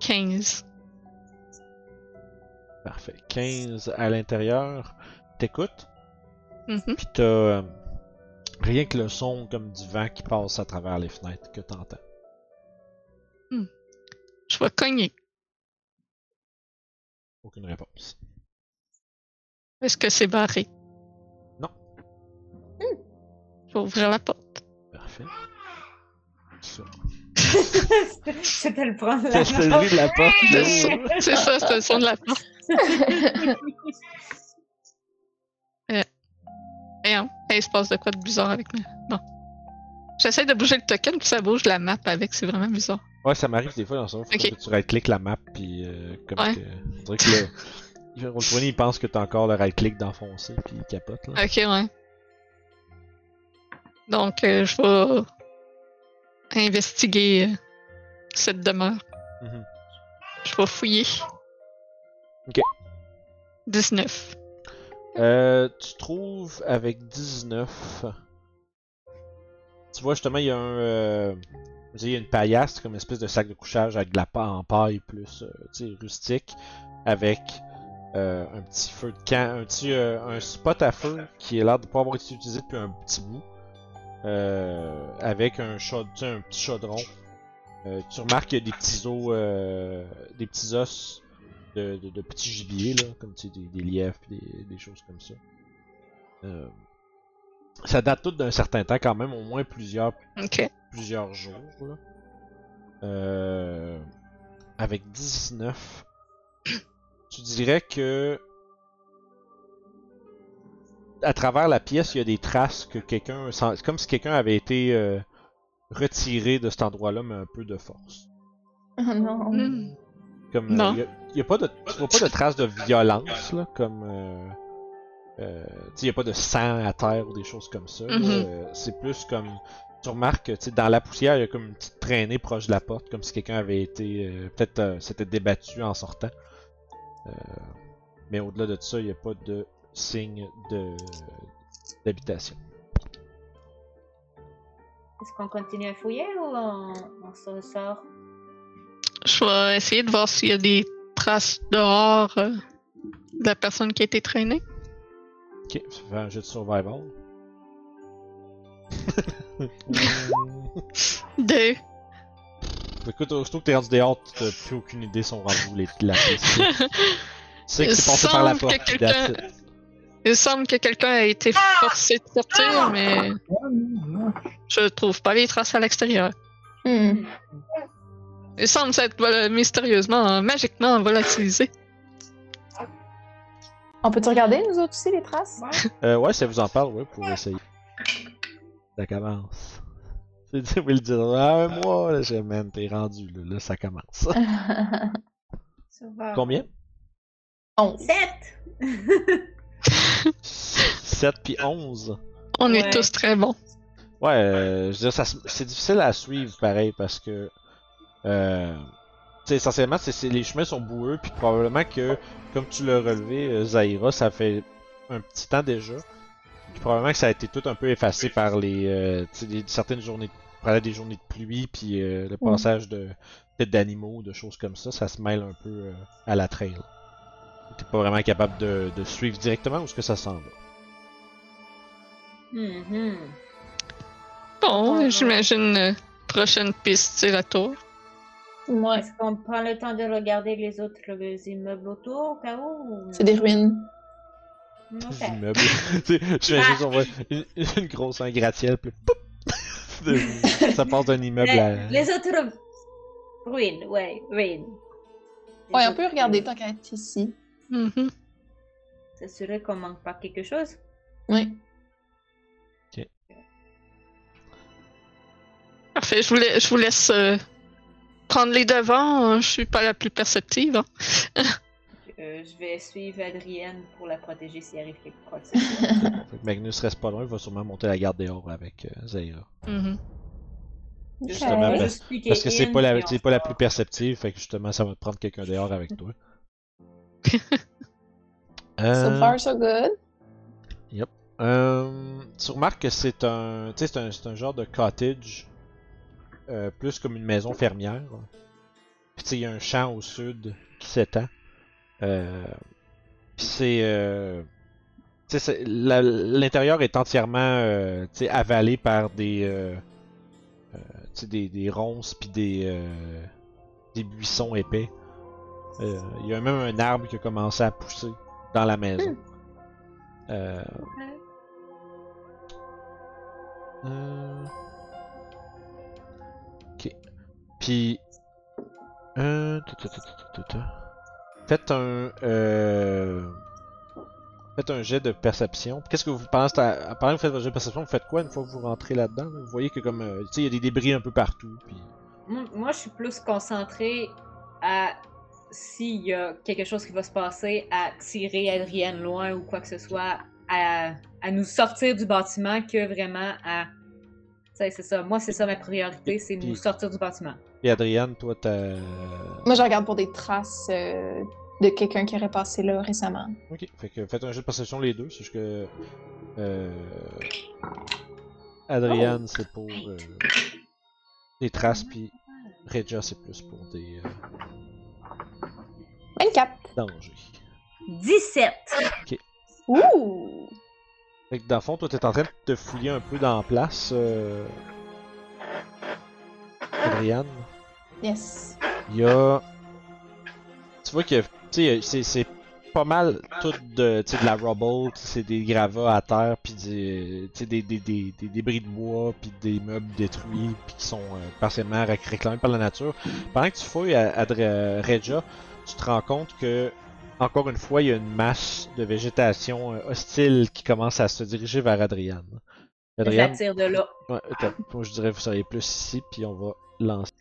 15. Parfait. 15 à l'intérieur. T'écoutes? Mhm. Puis t'as euh, rien que le son comme du vent qui passe à travers les fenêtres que t'entends. Je vais cogner. Aucune réponse. Est-ce que c'est barré? Non. Je vais ouvrir la porte. Parfait. Ça. C'était le prendre. C'était le bruit de la porte. C'est ça, c'est ça, c'est le son de la porte. Et hein, il se passe de quoi de bizarre avec moi? Non. J'essaie de bouger le token, puis ça bouge la map avec, c'est vraiment bizarre. Ouais, ça m'arrive des fois dans. Faut Ok. que tu right-click la map, puis euh, comme Ouais. que. On dirait que le. le Roll20, il pense que t'as encore le right-click d'enfoncer, puis il capote là. Ok, ouais. Donc, euh, je vais investiguer euh, cette demeure. Mhm. Je vais fouiller. Ok. 19. Euh, tu trouves avec 19. Tu vois justement, il y a un. Il y a une paillasse, comme une espèce de sac de couchage avec de la paille en paille plus, euh, rustique, avec euh, un petit feu de camp, un petit euh, un spot à feu qui est l'air de pas avoir été utilisé depuis un petit bout, euh, avec un, chaud, un petit chaudron. Euh, tu remarques qu'il y a des petits os, des petits os de, petits gibiers, là, comme tu sais, des, des lièvres des, des choses comme ça. Ça date tout d'un certain temps, quand même, au moins plusieurs, Ok. Plusieurs jours. Là. Euh, avec 19, tu dirais que à travers la pièce, il y a des traces que quelqu'un. C'est comme si quelqu'un avait été euh, retiré de cet endroit-là, mais un peu de force. Oh non. Comme euh, Non. y a, y a pas de tu vois pas de traces de violence là comme euh, euh, tu sais y a pas de sang à terre ou des choses comme ça. Mhm. Euh, c'est plus comme tu remarques que tu sais dans la poussière il y a comme une petite traînée proche de la porte comme si quelqu'un avait été euh, peut-être euh, s'était débattu en sortant. Euh, mais au-delà de ça il y a pas de signe de d'habitation. Est-ce qu'on continue à fouiller ou on, on se ressort? Je vais essayer de voir s'il y a des traces dehors euh, de la personne qui a été traînée. Ok, ça fait un jeu de survival. Deux. Écoute, aussitôt que t'es rendu dehors, t'as plus aucune idée sont rendus les la piste. Tu sais que Il c'est passé par la semble que porte. quelqu'un-. Il semble que quelqu'un a été forcé de sortir, mais je trouve pas les traces à l'extérieur. Hmm. Il semble s'être mystérieusement, euh, magiquement volatilisé. On peut-tu regarder, nous autres aussi, les traces? Ouais. Euh, ouais, ça vous en parle, ouais, pour essayer. Ça commence. C'est dit, le dire. Ah, un mois, là, j'ai, man, t'es rendu, là, là, ça commence. Ça va. Combien? 11. Sept! 7 puis 11. On est tous très bons. Ouais, euh, je veux dire, ça se- c'est difficile à suivre, pareil, parce que. Euh, tu sais, essentiellement, c'est, c'est- les chemins sont boueux, puis probablement que, comme tu l'as relevé, euh, Zaira, ça fait un petit temps déjà. Puis probablement que ça a été tout un peu effacé par les, euh, tu sais, des- certaines journées, probablement des journées de pluie, puis euh, le Mm. passage de peut-être d'animaux, de choses comme ça, ça se mêle un peu euh, à la trail. T'es pas vraiment capable de, de suivre directement où est-ce que ça s'en va. Mhm. Bon, Mhm. j'imagine euh, prochaine piste, c'est la tour. Ouais. Est-ce qu'on prend le temps de regarder les autres immeubles autour au cas où? ou- C'est des ruines. Ok. des immeubles. Tu sais, je fais juste, on voit une, une grosse un gratte-ciel, puis ça passe d'un immeuble à. Les, les autres ruines, ouais, ruines. Les Ouais, on peut regarder tant qu'à être ici. Mhm. S'assurer qu'on manque pas quelque chose. Oui. Parfait, je vous, la- je vous laisse euh, prendre les devants. hein, Je suis pas la plus perceptive. hein. Euh, je vais suivre Adrienne pour la protéger s'il arrive quelque chose. que ce soit. Magnus reste pas loin, il va sûrement monter la garde dehors avec euh, Zaira. Mhm. Justement, parce- Juste piquer Parce que c'est pas la, pas la plus perceptive, fait que justement ça va te prendre quelqu'un dehors avec toi. So Euh, far, so good. Euh, tu remarques que c'est un, tu sais, c'est un, c'est un genre de cottage, euh, plus comme une maison fermière. Puis tu sais, il y a un champ au sud qui s'étend. Euh, c'est, euh, l'intérieur est entièrement, euh, avalé par des, euh, euh, des, des ronces puis des, des buissons épais. Il y a même un arbre qui a commencé à pousser dans la maison. Euh, Ok. Puis. Faites un. Euh... Faites un jet de perception. Qu'est-ce que vous pensez à... Pendant que vous faites votre jet de perception, vous faites quoi une fois que vous rentrez là-dedans? là? Vous voyez que comme. euh, Tu sais, il y a des débris un peu partout. Puis... Moi, je suis plus concentrée à s'il y a quelque chose qui va se passer, à tirer Adrienne loin ou quoi que ce soit, à, à nous sortir du bâtiment que vraiment à. Tu sais, c'est ça. Moi, c'est ça ma priorité, c'est nous sortir du bâtiment. Et Adriane, toi, t'as. Moi, je regarde pour des traces euh, de quelqu'un qui aurait passé là récemment. Ok, fait que faites un jet de perception les deux, c'est juste que. Euh... Adriane, c'est pour. euh, Des traces, puis Regia, c'est plus pour des euh, 24. dangers. 17! Ouh! Fait que dans le fond, toi, t'es en train de te fouiller un peu dans la place, euh... Adriane. Yes. Il y a. Tu vois que, tu sais, c'est- c'est pas mal tout de, tu sais, de la rubble, c'est des gravats à terre, puis des, tu sais, des, des, des, des débris de bois, puis des meubles détruits, puis qui sont euh, partiellement ré- réclamés par la nature. Pendant que tu fouilles à, à Regia, tu te rends compte que, encore une fois, il y a une masse de végétation euh, hostile qui commence à se diriger vers Adriane. Adriane, J'attire de là. Ouais, attends, moi je dirais que vous seriez plus ici, puis on va lancer,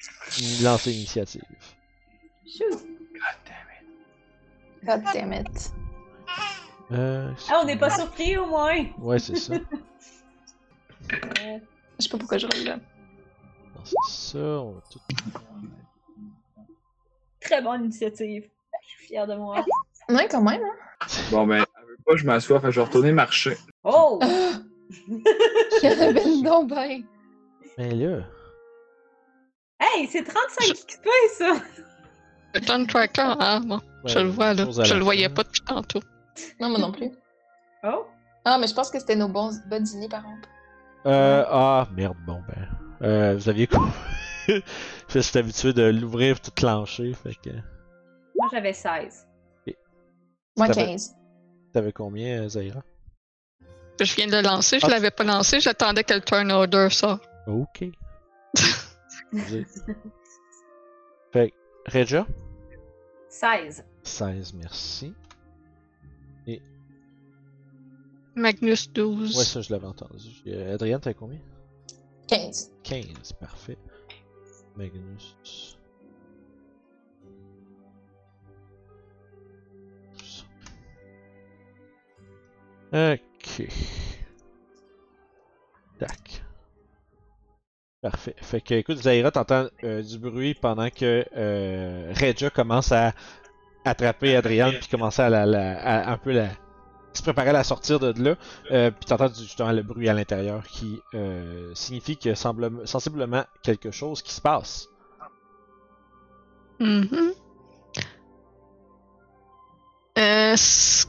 lancer l'initiative. Shoot. God damn it. Euh, Ah, on n'est pas surpris au moins! Ouais, c'est ça. Euh, Je sais pas pourquoi je roule là. Lancer ça, on va tout. très bonne initiative. Je suis fière de moi. Ouais, quand même, hein? Bon, ben, elle veut pas, je m'assois, fait que je vais retourner marcher. Oh! Une donc ben. Mais là, Hey, c'est 35 XP ça! Le time tracker, hein, bon, je le vois là. Je le voyais pas depuis tantôt. Non, moi non plus. Oh! Ah, mais je pense que c'était nos bons, bonnes dîners, par contre. Euh, ah, merde, bon ben. Euh, vous aviez quoi? Je suis habitué de l'ouvrir tout clencher, fait que. Moi j'avais 16. Moi, T'avais- 15. T'avais combien, euh, Zaira? Je viens de le lancer, je Ah. l'avais pas lancé, j'attendais que le turn order sorte. Ok. Fait que, Regia? 16. 16, merci. Et Magnus 12. Ouais, ça, je l'avais entendu. Euh, Adrien, t'as combien? 15. 15, parfait. Magnus. Ok. Tac. Parfait. Fait que, écoute, Zaira, t'entends euh, du bruit pendant que euh, Regia commence à attraper Adriane puis commencer à, la, la- à un peu la, se préparer à la sortir de là. Euh, puis t'entends justement le bruit à l'intérieur qui euh, signifie a semble- sensiblement quelque chose qui se passe. Mhm. Est-ce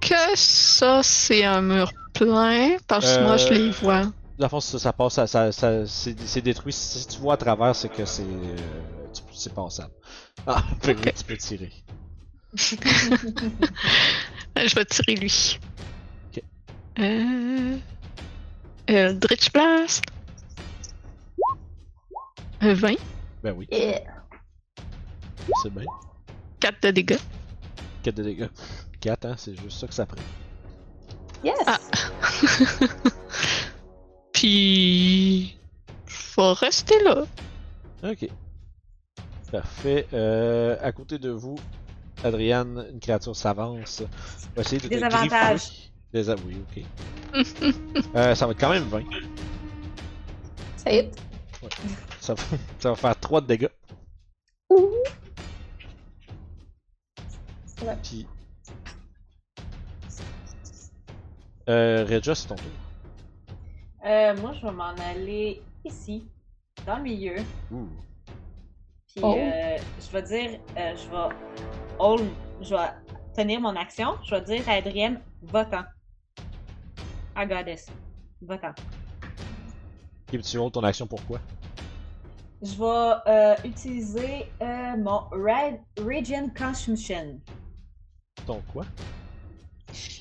que ça, c'est un mur plein? Parce que moi, je les Euh, vois. Dans le fond, ça, ça passe, ça, ça, ça- c'est c'est détruit. Si tu vois à travers, c'est que c'est euh, c'est passable. Ah, tu peux tirer. Je vais tirer lui. Ok. Euh... Eldritch Blast. Euh, 20. Ben oui, Yeah. c'est bien. 4 de dégâts. 4 de dégâts. 4, hein, c'est juste ça que ça prend. Yes! Ah. Puis... Je vais rester là. Ok. Parfait. Euh, à côté de vous, Adriane, une créature s'avance. Va essayer de te Des avantages. griffer. Des a- Oui, ok. Euh, ça va être quand même 20. Ça y est. Ça va, ça va faire 3 de dégâts. Ouh. Ouais. Puis. Euh, Regia, c'est ton tour. Euh, moi, je vais m'en aller ici, dans le milieu. Puis Oh. euh, je vais dire, euh, je vais hold, je vais tenir mon action. Je vais dire à Adrienne, va-t'en. I got this. Va-t'en. Puis tu hold ton action pourquoi Je vais euh, utiliser euh, mon Ra- Radiant Consumption. Ton quoi?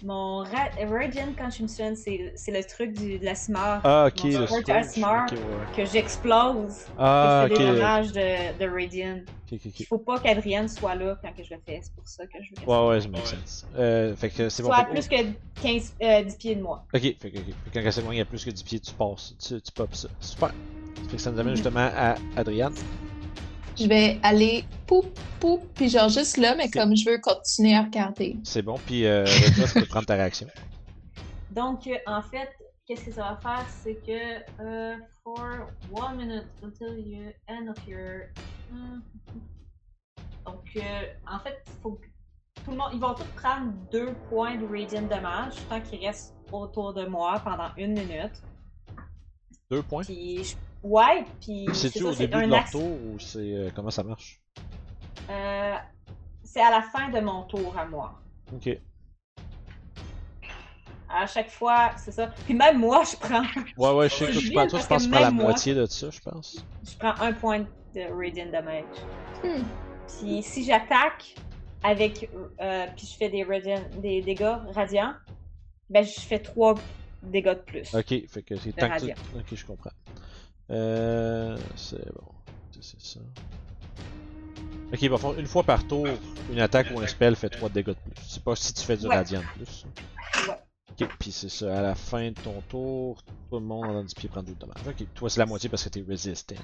Mon Ra- Radiant Consumption, c'est c'est le truc du, de la cimare Ah, ok, Mon le Scourge Scourge. Asmar. Ok, ouais. que j'explose. Ah, ok. c'est des dommages de, de Radiant. Ok, ok, Il faut pas qu'Adrienne soit là quand que je le fais. C'est pour ça que je veux Ouais, ouais, ça make sense. Euh, fait que c'est bon. soit à fait- plus que 15, euh, 10 pieds de moi. Ok, fait que, quand elle s'éloigne à plus que 10 pieds, tu passes, tu, tu popes ça. Super. Fait que ça nous amène justement à Adriane. Je vais aller poup, poup, puis genre juste là, mais comme je veux continuer à regarder. C'est bon, puis euh, tu peux prendre ta réaction. Donc, euh, en fait, qu'est-ce que ça va faire? C'est que euh, for one minute until you end of your. Hmm. Donc, euh, en fait, faut que tout le monde. Ils vont tous prendre deux points de Radiant Damage tant qu'ils restent autour de moi pendant une minute. Deux points? Puis, je- ouais, puis. C'est-tu ça, au début de leur tour ou c'est. euh, comment ça marche? Euh, c'est à la fin de mon tour à moi. Ok. À chaque fois, c'est ça. Puis même moi, je prends, Ouais, ouais, je sais que Je prends, toi, je pense que prends la moi- moitié de ça, je pense. je prends un point de Radiant Damage. Hmm. Puis si j'attaque avec, euh, puis je fais des, radiant, des dégâts radiants, ben je fais 3 dégâts de plus. Ok, fait que c'est tant que. Ok, je comprends. Euh. C'est bon. C'est ça. Ok, il va faire une fois par tour, une attaque ou un spell fait 3 dégâts de plus. C'est pas si tu fais du Ouais. radiant de plus. Ouais. Ok, puis c'est ça. À la fin de ton tour, tout le monde en 10 pieds prend 12 dommages. Ok, toi c'est la moitié parce que t'es resistant.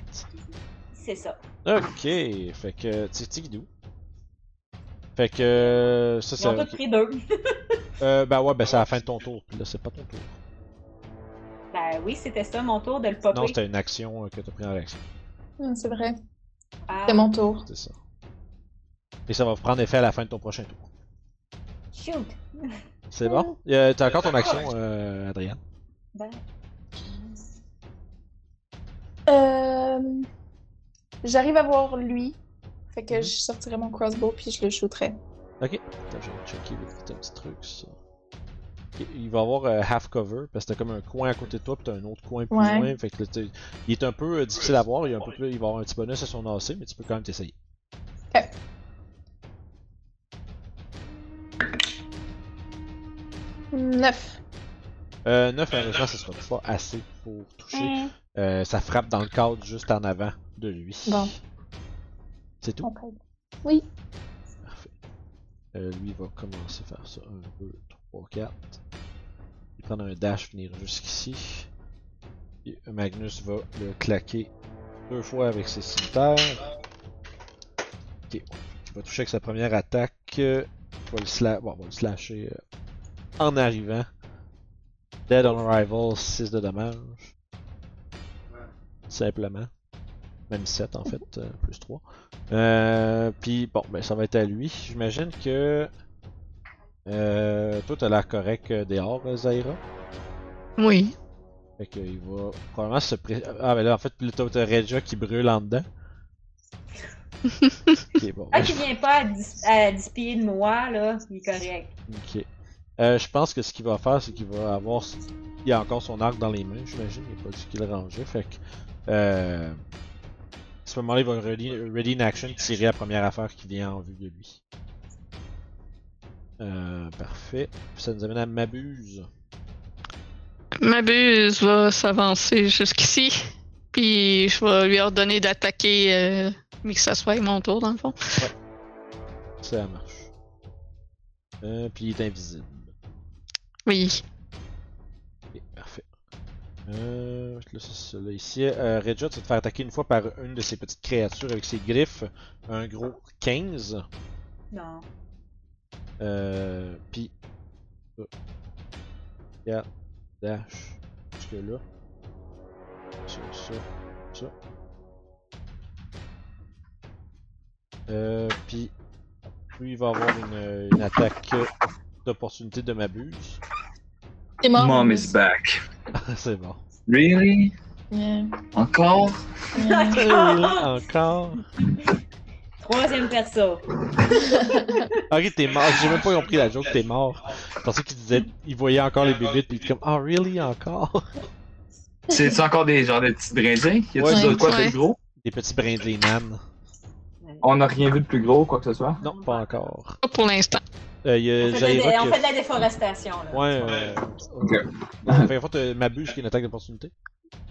C'est ça. Ok, fait que. Tigidou. Fait que. Ça, Ils c'est. ont pris deux. Euh, ben ouais, ben c'est à la fin de ton tour. Là, c'est pas ton tour. Ben oui, c'était ça mon tour de le popper. Non, c'était une action euh, que t'as pris en réaction. Hmm, c'est vrai. Ah, C'est mon tour. C'est ça. Et ça va prendre effet à la fin de ton prochain tour. Shoot! C'est bon? Euh, T'as encore ton action, euh, Adrien. Ben, Euh... J'arrive à voir lui. Fait que Mhm. je sortirai mon crossbow puis je le shooterai. Ok. Attends, je vais checker vite un petit truc, ça. Il va avoir euh, half cover, parce que t'as comme un coin à côté de toi, puis t'as un autre coin plus Ouais. loin. Fait que là, t'es- il est un peu euh, difficile à voir, il, a un peu plus, il va avoir un petit bonus à son AC, mais tu peux quand même t'essayer. Ok. Neuf. Euh, 9, malheureusement, ce sera pas assez pour toucher. Euh, ça frappe dans le cadre juste en avant de lui. Bon. C'est tout? Oui. Parfait. Euh, lui va commencer à faire ça. 1, 2, 3, 4. Il prend un dash, venir jusqu'ici. Et Magnus va le claquer deux fois avec ses cimetières. Ok. Il va toucher avec sa première attaque. Va le, bon, il va le slasher euh, en arrivant. Dead on arrival, 6 de dommages. Simplement. Même 7 en fait, euh, plus 3. Euh, puis bon, ben ça va être à lui. J'imagine que. Euh, toi, t'as l'air correct euh, dehors, euh, Zaira? Oui. Fait qu'il va probablement se pré... Ah, mais là, en fait, là, t'as Regia qui brûle en dedans. ok, bon. Ah, qui vient pas à 10, à 10 pieds de moi, là, il est correct. Ok. Euh, je pense que ce qu'il va faire, c'est qu'il va avoir. Il a encore son arc dans les mains, j'imagine. Il a pas dit qu'il le rangeait. Fait que. Euh... À ce moment-là, il va ready, ready in action, tirer la première affaire qui vient en vue de lui. Euh, parfait. Puis ça nous amène à Mabuse. Mabuse va s'avancer jusqu'ici. Puis je vais lui ordonner d'attaquer, euh, mais que ça soit mon tour dans le fond. Ça marche. Euh, puis il est invisible. Oui. Ok, parfait. Euh, là, c'est ça, là, ici. Euh, Regia, tu vas te faire attaquer une fois par une de ces petites créatures avec ses griffes. Un gros 15. Non. Euh, puis. ça. 4, dash. Jusque là. Ça, ça, ça. Euh, puis. Lui, il va avoir une, une attaque d'opportunité de Mabuse. T'es mort. Mom is back. c'est bon. Really? Yeah. Encore? Yeah. Encore. Troisième perso. Ok, t'es mort. J'ai même pas compris la joke, t'es mort. Je pensais qu'il disait, il voyait encore les bébés, puis il était comme, ah, really, encore? C'est encore des genre de petits brindilles? Y a-tu Ouais. de quoi de Ouais. plus gros? Des petits brindilles nan. On n'a rien vu de plus gros, quoi que ce soit? Non, pas encore. Pas pour l'instant. Euh, il y a On fait, de la, on qui- fait de la déforestation, là. Ouais, euh. Ok. euh, Fait fait, euh, Mabuse qui a une attaque d'opportunité.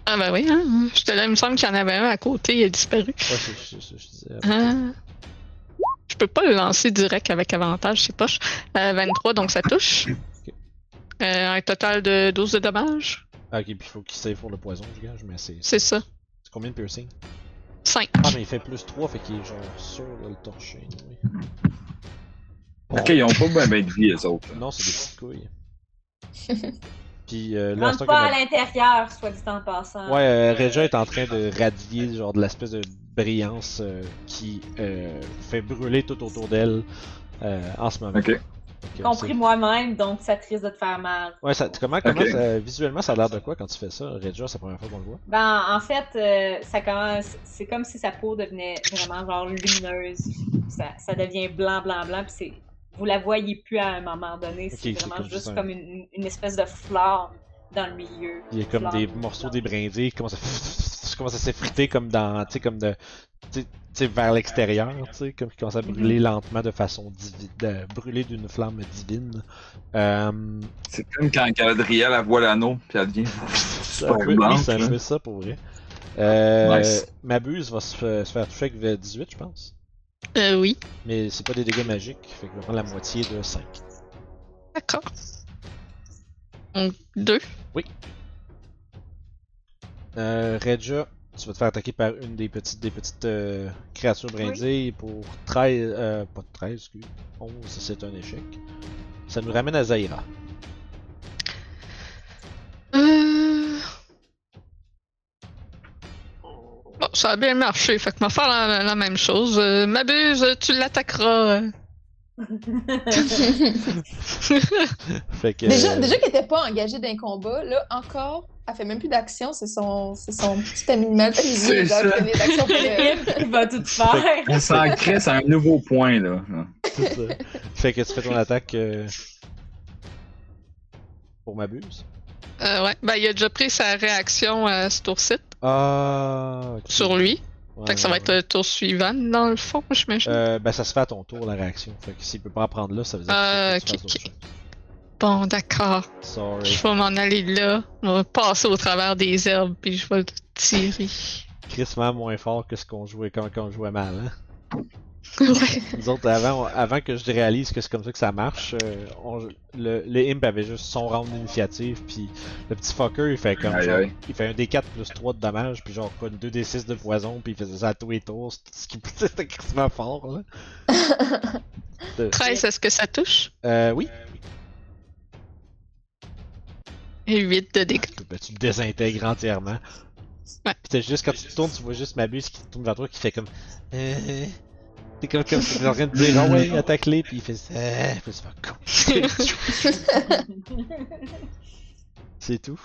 Ah ben oui, hein. Je te il me semble qu'il y en avait un à côté, il a disparu. Ouais, c'est c'est ça que je disais. Ah. Je peux pas le lancer direct avec avantage, c'est poche. Euh, 23, donc ça touche. Euh, un total de 12 de dommages. Ah, ok, puis il faut qu'il save pour le poison, je gage, mais c'est. C'est ça. C'est combien de piercing 5. Ah, mais il fait plus 3, fait qu'il est genre sûr de le torcher, oui. Ok, ils ont pas ben, ben de vie, les autres. Non, c'est des petites couilles. Puis euh, là, Rentre c'est pas à l'intérieur, soit dit en passant. Ouais, euh, Regia est en train de radier genre de l'espèce de brillance euh, qui euh, fait brûler tout autour d'elle euh, en ce moment. Ok. Compris moi-même, donc ça te risque de te faire mal. Ouais, ça, comment, comment ça- visuellement ça a l'air de quoi quand tu fais ça, Regia, c'est la première fois qu'on le voit? Ben, en fait, euh, ça commence. C'est comme si sa peau devenait vraiment genre lumineuse. Ça, ça devient blanc, blanc, blanc, puis c'est. Vous la voyez plus à un moment donné. C'est vraiment comme juste comme une, une espèce de flamme dans le milieu. Il y a comme des morceaux des brindilles qui commencent à, commencent à s'effriter comme dans, tu sais, comme de, tu sais- tu sais, vers l'extérieur, tu sais, comme qui commence à brûler lentement de façon divine, de brûler d'une flamme divine. Euh, C'est comme quand Galadriel elle voit l'anneau, puis elle devient. ça super oui, blanche, ça fait ça pour vrai. Euh, Nice. Mabuse va se, fa- se faire toucher avec v 18, je pense. Euh, oui. Mais c'est pas des dégâts magiques, fait qu'il va prendre la moitié de 5. D'accord. Donc, 2. Euh, Regia, tu vas te faire attaquer par une des petites, des petites euh, créatures brindilles pour 13. Euh, pas 13, excuse. 11, c'est un échec. Ça nous ramène à Zaira. Ça a bien marché, fait que va faire la, la même chose. Euh, M'abuse, tu l'attaqueras. Fait que. déjà, euh, déjà qu'elle était pas engagée d'un combat, là, encore, elle fait même plus d'action, c'est son, c'est son petit animal C'est ça. Il va tout faire. On s'en crée, c'est un nouveau point, là. c'est ça. fait que tu fais ton attaque. euh, Pour Mabuse. Euh, ouais, ben il a déjà pris sa réaction à ce tour-ci Ah. ok. sur lui. Ouais, Fait que ça ouais, va être le tour suivant, dans le fond, j'imagine. Euh, ben ça se fait à ton tour la réaction. Fait que s'il peut pas en prendre là, ça veut dire Euh, que tu ok, fasses autre Bon, d'accord. Je vais m'en aller là. On va passer au travers des herbes, puis je vais le tirer. Crissement moins fort que ce qu'on jouait quand, quand on jouait mal, hein? Ouais. Nous autres, avant, avant que je réalise que c'est comme ça que ça marche, euh, on- le, le imp avait juste son round d'initiative, puis le petit fucker il fait comme genre, il fait un D4 plus 3 de dommages, puis genre quoi, une 2D6 de poison, puis il faisait ça à tous les tours, c'est- ce qui c'était quasiment fort là. De- 13, est-ce que ça touche? Euh, oui. Et 8 de dégâts. Ben, tu le désintègres entièrement. Ouais. Pis t'as juste quand tu te tournes, tu vois juste Mabus qui tourne vers toi qui fait comme. Euh... T'es comme, comme si en train de dire, oh ouais, attaque-les, puis il fait. Euh... Puis fais, C'est tout.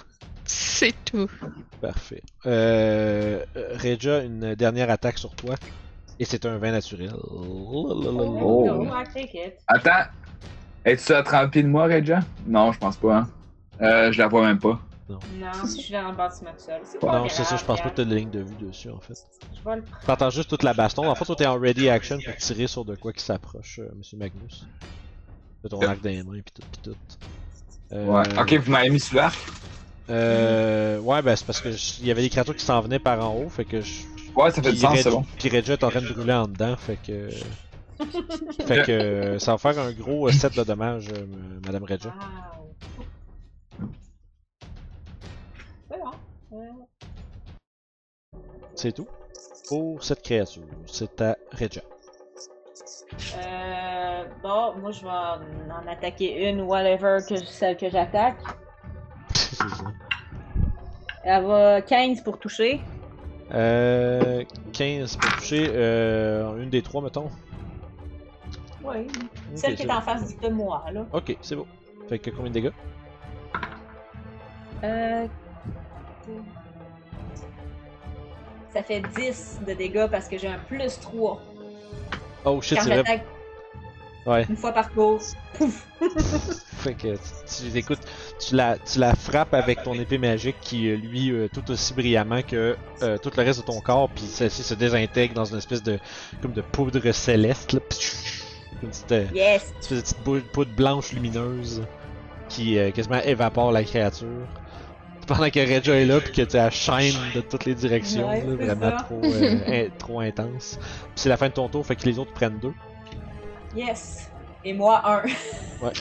C'est tout. Parfait. Euh, Regia, une dernière attaque sur toi. Et c'est un vin naturel. Oh. It. Attends. Es-tu à 30 pieds de moi, Regia? Non, je pense pas, hein. Euh, je la vois même pas. Non, je suis dans le bâtiment tout seul. C'est Non, pas c'est ça, je pense pas que t'as de ligne de vue dessus en fait. Je vais le prendre. T'entends juste toute la baston. En fait, toi t'es en ready action pour tirer sur de quoi qui s'approche, euh, Monsieur Magnus. T'as ton arc dans les mains, pis tout, pis tout. Euh, Ouais. Ok, vous m'avez mis sous l'arc? Euh, ouais, ben c'est parce que je- il y avait des créatures qui s'en venaient par en haut, fait que je. Ouais, ça fait du Puis sens, c'est bon. Puis Regia est en train de brûler en dedans, fait que. fait que euh, ça va faire un gros euh, set de dommages, euh, Madame Regia. Wow. C'est tout. Pour cette créature, c'est à Regia. Euh, bon, moi je vais en, en attaquer une, whatever, que celle que j'attaque. c'est ça. Elle va 15 pour toucher. Euh, 15 pour toucher, euh, une des trois, mettons. Oui. Celle qui est en bon. face de moi, là. Ok, c'est beau. Fait que combien de dégâts? Euh. Ça fait 10 de dégâts parce que j'ai un plus 3. Oh shit, c'est vrai. Ouais. une fois par tour. Fait que tu, tu écoutes, tu la, tu la frappes avec ton épée magique qui euh, lui euh, tout aussi brillamment que euh, tout le reste de ton corps, puis celle-ci se désintègre dans une espèce de comme de poudre céleste, là. Une petite, euh, Yes! poudre blanche lumineuse qui quasiment évapore la créature. Pendant que Regia est là, puis que tu la chaîne de toutes les directions, Ouais, là, vraiment trop, euh, in- trop intense. Puis c'est la fin de ton tour, fait que les autres prennent deux. Yes! Et moi, un.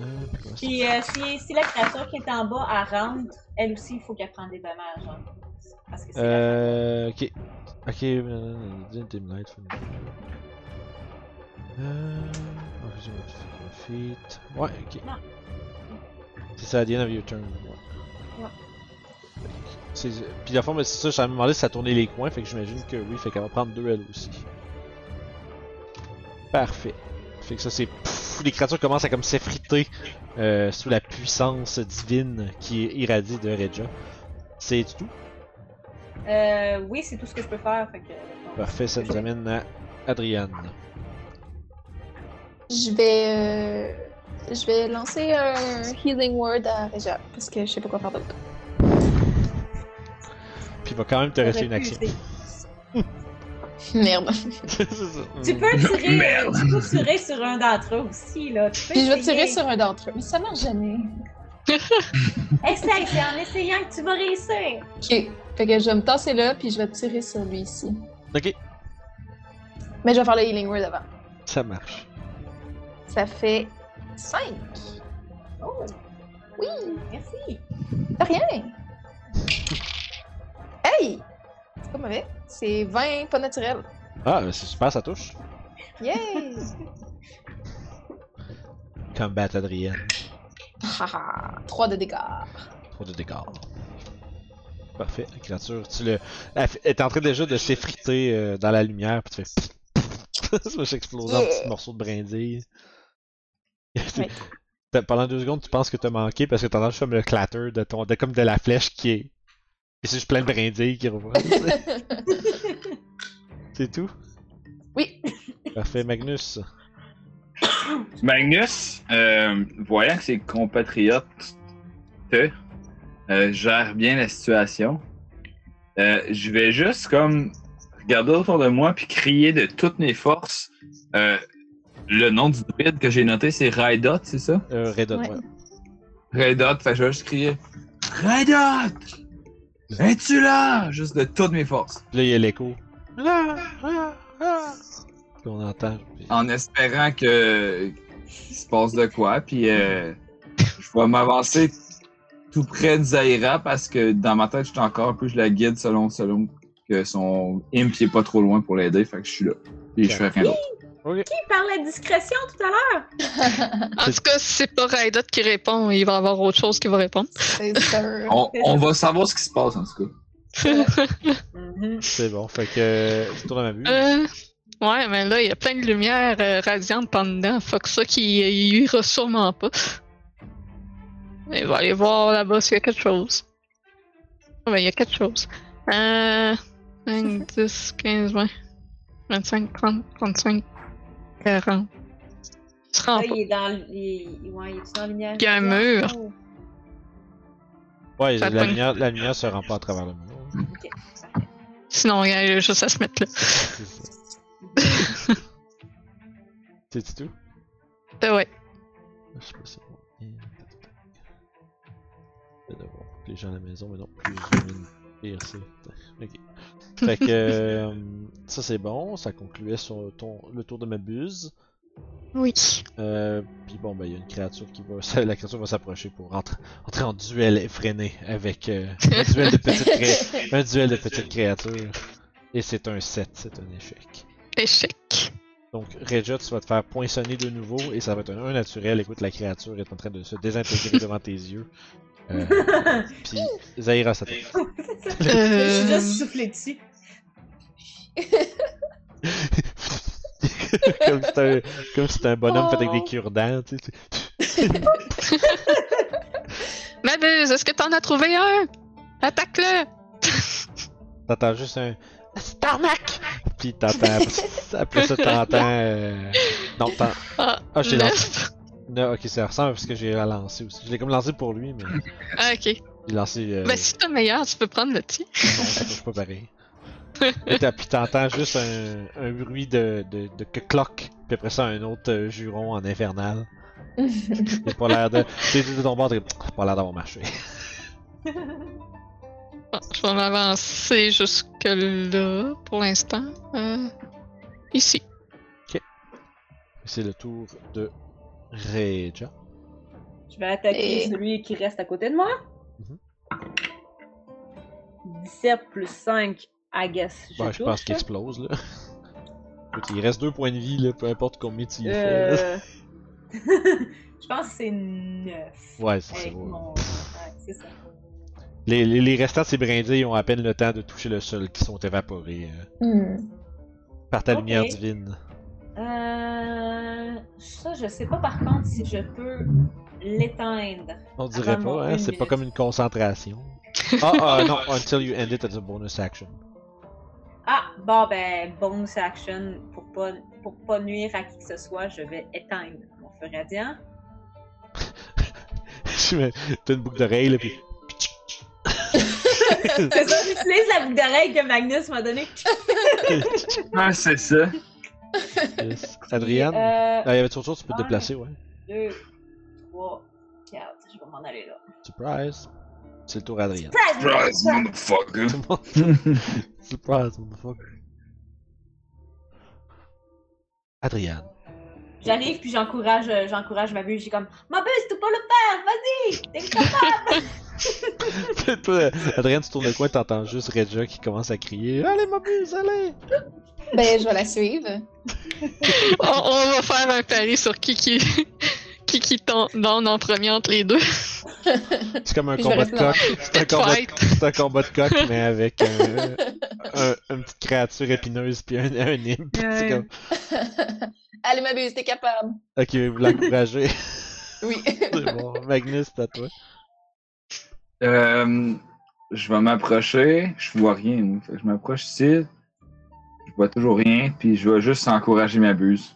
Euh, puis euh, si, si la créature qui est en bas, elle rentre, elle aussi, il faut qu'elle prenne des dommages. hein. Parce que c'est Euh. Ok. Ok, euh. Dim Light. Euh. faire feet. Ouais, ok. C'est ça, at the end of your turn. Ouais. Puis la forme, c'est ça, je me demandé si ça tournait les coins, fait que j'imagine que oui, fait qu'elle va prendre deux elle aussi. Parfait. Fait que ça, c'est. Les créatures commencent à comme s'effriter euh, sous la puissance divine qui irradie de Regia. C'est tout? Euh, oui, c'est tout ce que je peux faire. Fait que, Parfait, ça nous amène à Adriane. Je vais. euh, Je vais lancer un Healing Word à Regia, parce que je sais pas quoi faire d'autre. Puis il va quand même te rester une action. Merde. Tu peux tirer, Merde. tu peux tirer sur un d'entre eux aussi, là. Tu peux Puis je vais tirer sur un d'entre eux. Mais ça marche jamais. Essaye, c'est en essayant que tu vas réussir. Ok. Fait que je vais me tasser là, puis je vais tirer sur lui ici. Ok, Mais je vais faire le Healing Word avant. ça marche. Ça fait 5. Oh, Oui, merci. de rien. Hey! C'est pas mauvais. C'est 20 pas naturel. Ah, ben, c'est super, ça touche. Yay! Combat Adrienne. Haha, 3 de dégâts. 3 de dégâts. Parfait, la créature, tu le. Elle est en train déjà de s'effriter euh, dans la lumière, puis tu fais. ça va s'exploser en petits morceaux de brindilles. Ouais. Pendant deux secondes, tu penses que t'as manqué parce que t'entends comme le clatter de ton, de, comme de la flèche qui est. Et c'est juste plein de brindilles qui revolent. c'est tout? oui. Parfait, Magnus. Magnus, euh, voyant que ses compatriotes euh, gèrent bien la situation, euh, je vais juste comme regarder autour de moi puis crier de toutes mes forces. Le nom du druide que j'ai noté, c'est Raidot, c'est ça? Euh, Red Hot, Ouais. ouais. Raidot, fait que je vais juste crier Raidot! Es-tu là? Juste de toutes mes forces. Puis là, il y a l'écho. Ah, ah, ah. On entend. puis- En espérant que qu'il se passe de quoi. Puis euh, je vais m'avancer tout près de Zaira parce que dans ma tête, je suis encore un peu, je la guide selon, selon que son imp il est pas trop loin pour l'aider. Fait que je suis là. Puis je fais rien d'autre. Qui parlait de discrétion tout à l'heure? En tout cas, si c'est pas Raidot qui répond, il va y avoir autre chose qui va répondre. C'est sûr. On, on va savoir ce qui se passe en tout cas. Mhm. C'est bon. Fait que. Je tourne à ma vue. Euh, ouais, mais là, il y a plein de lumière euh, radiante par dedans. Faut que ça qui il ira sûrement pas. Il va aller voir là-bas s'il y a quelque chose. Ah ben, il y a quelque chose. Euh, 5, 10, 15, 20, 25, 30, 35, 40. Il se rend Là, pas. il est dans. l- Il est, ouais, il est dans la lumière. Il y a un mur. Oh, Ouais, ça la pogne. lumière, la lumière se rend pas à travers le mur. ok. Sinon, il y a juste à se mettre là. C'est ça. C'est tout? Euh, ouais. Je sais pas si c'est bon. Je vais devoir les gens à la maison, mais non, plus zoom in. Pire, c'est- Ok. Fait que euh, ça c'est bon, ça concluait sur ton, le tour de ma buse. Oui. Euh, puis bon, ben il y a une créature qui va, ça, la créature va s'approcher pour entrer, entrer en duel effréné avec euh, un duel de petites cré- un duel de petites créatures. Et c'est un 7, c'est un échec. Échec. Donc, Regia, tu vas te faire poinçonner de nouveau et ça va être un 1 naturel. Écoute, la créature est en train de se désintégrer devant tes yeux. Euh, puis, Zaira, ça t'aide. Je suis juste soufflé dessus. comme si c'était un, comme un bonhomme fait avec des cure-dents, tu sais. Mabuse, est-ce que t'en as trouvé un? Attaque-le! T'entends juste un. C'est arnaque! Puis t'entends. Après ça, t'entends. Euh... Non, t'entends. Ah, je t'ai lancé. Non, ok, ça ressemble à ce que j'ai lancé aussi. Je l'ai comme lancé pour lui, mais Ah, ok. j'ai lancé. Euh... Ben, si t'as meilleur, tu peux prendre le tien. Non, touche pas pareil. Puis t'entends juste un, un bruit de, de, de que cloque, puis après ça un autre euh, juron en infernal. J'ai pas l'air de. T'es de ton bord, t'es Ah, pas l'air d'avoir marché. Bon, je vais m'avancer jusque là pour l'instant. Euh, ici. C'est le tour de Reja. Je vais attaquer Et- celui qui reste à côté de moi. Mhm. 17 plus 5, I guess. Je, Ouais, je pense qu'il explose là. Écoute, il reste deux points de vie là, peu importe combien tu y fais. Euh... je pense que c'est 9. Ouais, c'est mon... ouais, ça. Les, les, les restants de ces brindilles ont à peine le temps de toucher le sol qui sont évaporés euh, Hmm. par ta Ok. lumière divine. Euh... Ça, je sais pas par contre si je peux l'éteindre. On dirait pas, hein? une C'est pas comme une concentration. ah, ah, non, until you end it as a bonus action. Ah, bon ben, bonus action, pour pas, pour pas nuire à qui que ce soit, je vais éteindre mon feu radiant. Je mets- T'as une boucle d'oreille, là, pis. C'est ça, j'utilise la boucle d'oreille que Magnus m'a donnée. Ah, c'est ça. Yes. Adrienne? Euh, Ah, y avait autre chose, tu peux te déplacer, ouais. 2, 3, 4, je vais m'en aller là. Surprise. C'est le tour d'Adrienne. Surprise, motherfucker. Surprise, motherfucker. Adrienne. J'arrive puis j'encourage euh, j'encourage ma bulle, j'ai comme Ma bulle, tu peux le faire, vas-y! T'es capable! Toi, Adrienne, tu tournes le coin, t'entends juste Regia qui commence à crier Allez, ma buse, allez! Ben, je vais la suivre. On, on va faire un pari sur qui qui, qui, qui tombe donne en premier entre les deux. C'est comme un Puis combat de coq. C'est un, combat de... Fight. c'est un combat de coq, mais avec un, un- une petite créature épineuse puis un, un imp. C'est comme Allez, ma buse, t'es capable. Ok, vous l'encouragez. Oui. C'est bon. Magnus, c'est à toi. Euh, je vais m'approcher. Je vois rien. moi. Fait que je m'approche ici. Je vois toujours rien. Puis je vais juste encourager ma buse.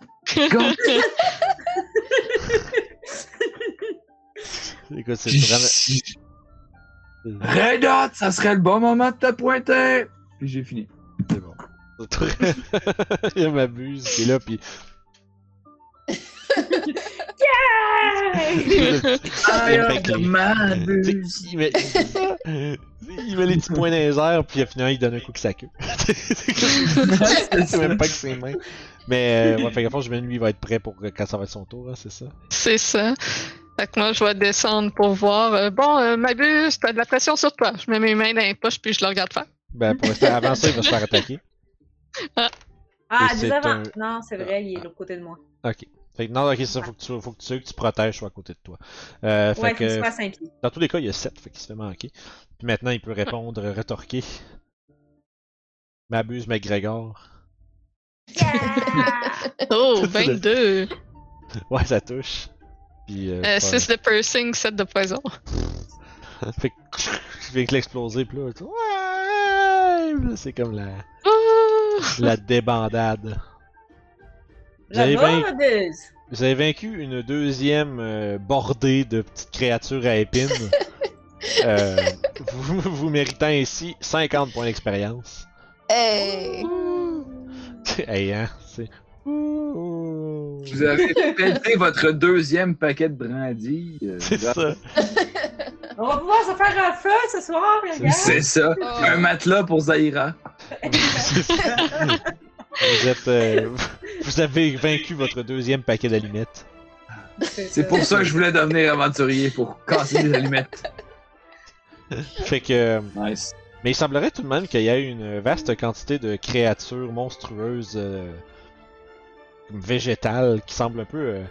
Écoute, c'est vraiment. Red Hot, ça serait le bon moment de te pointer. Puis j'ai fini. C'est bon. C'est Il y a ma buse qui est là, puis. Yeah! I que Mabuse. il, met, c'est ça. il met les petits points dans les airs, puis finalement il donne un coup avec sa queue. c'est même pas que ses mains. Mais euh, ouais, fait qu'à fond, je lui, il va être prêt pour euh, quand ça va être son tour, hein, c'est ça? C'est ça. Fait que moi, je vais descendre pour voir. euh, bon, euh, Mabus, t'as de la pression sur toi. Je mets mes mains dans les poches puis je le regarde faire. Ben, pour rester avant ça, il va se faire attaquer. Ah, dis avant. un- Non, c'est vrai, il est de l'autre côté de moi. Ok. Fait que non, ok, ça, faut que tu, faut que tu, que tu protèges soit à côté de toi. Euh, fait Ouais, que, soit à 5 pieds. dans tous les cas, il y a 7, fait qu'il se fait manquer. Puis maintenant, il peut répondre, rétorquer. M'abuse, McGregor. Oh, 22. Ouais, ça touche. Puis, euh, Euh, pas- 6 de piercing, 7 de poison. fait que, je viens que l'exploser, puis là, ouais! Puis là, c'est comme la, Oh! la débandade. Vous avez, vaincu, mordeuse! vous avez vaincu une deuxième euh, bordée de petites créatures à épines. Euh, vous, vous méritant ainsi 50 points d'expérience. Hey! hey, hein, c'est... Vous avez pété votre deuxième paquet de brandy. euh, C'est ça. On va pouvoir se faire un feu ce soir, les gars! C'est ça. Oh. Un matelas pour. C'est ça. vous êtes... euh, vous avez vaincu votre deuxième paquet d'allumettes. C'est pour ça que je voulais devenir aventurier, pour casser des allumettes. Fait que... Nice. Mais il semblerait tout de même qu'il y ait une vaste quantité de créatures monstrueuses euh, comme végétales qui semblent un peu euh,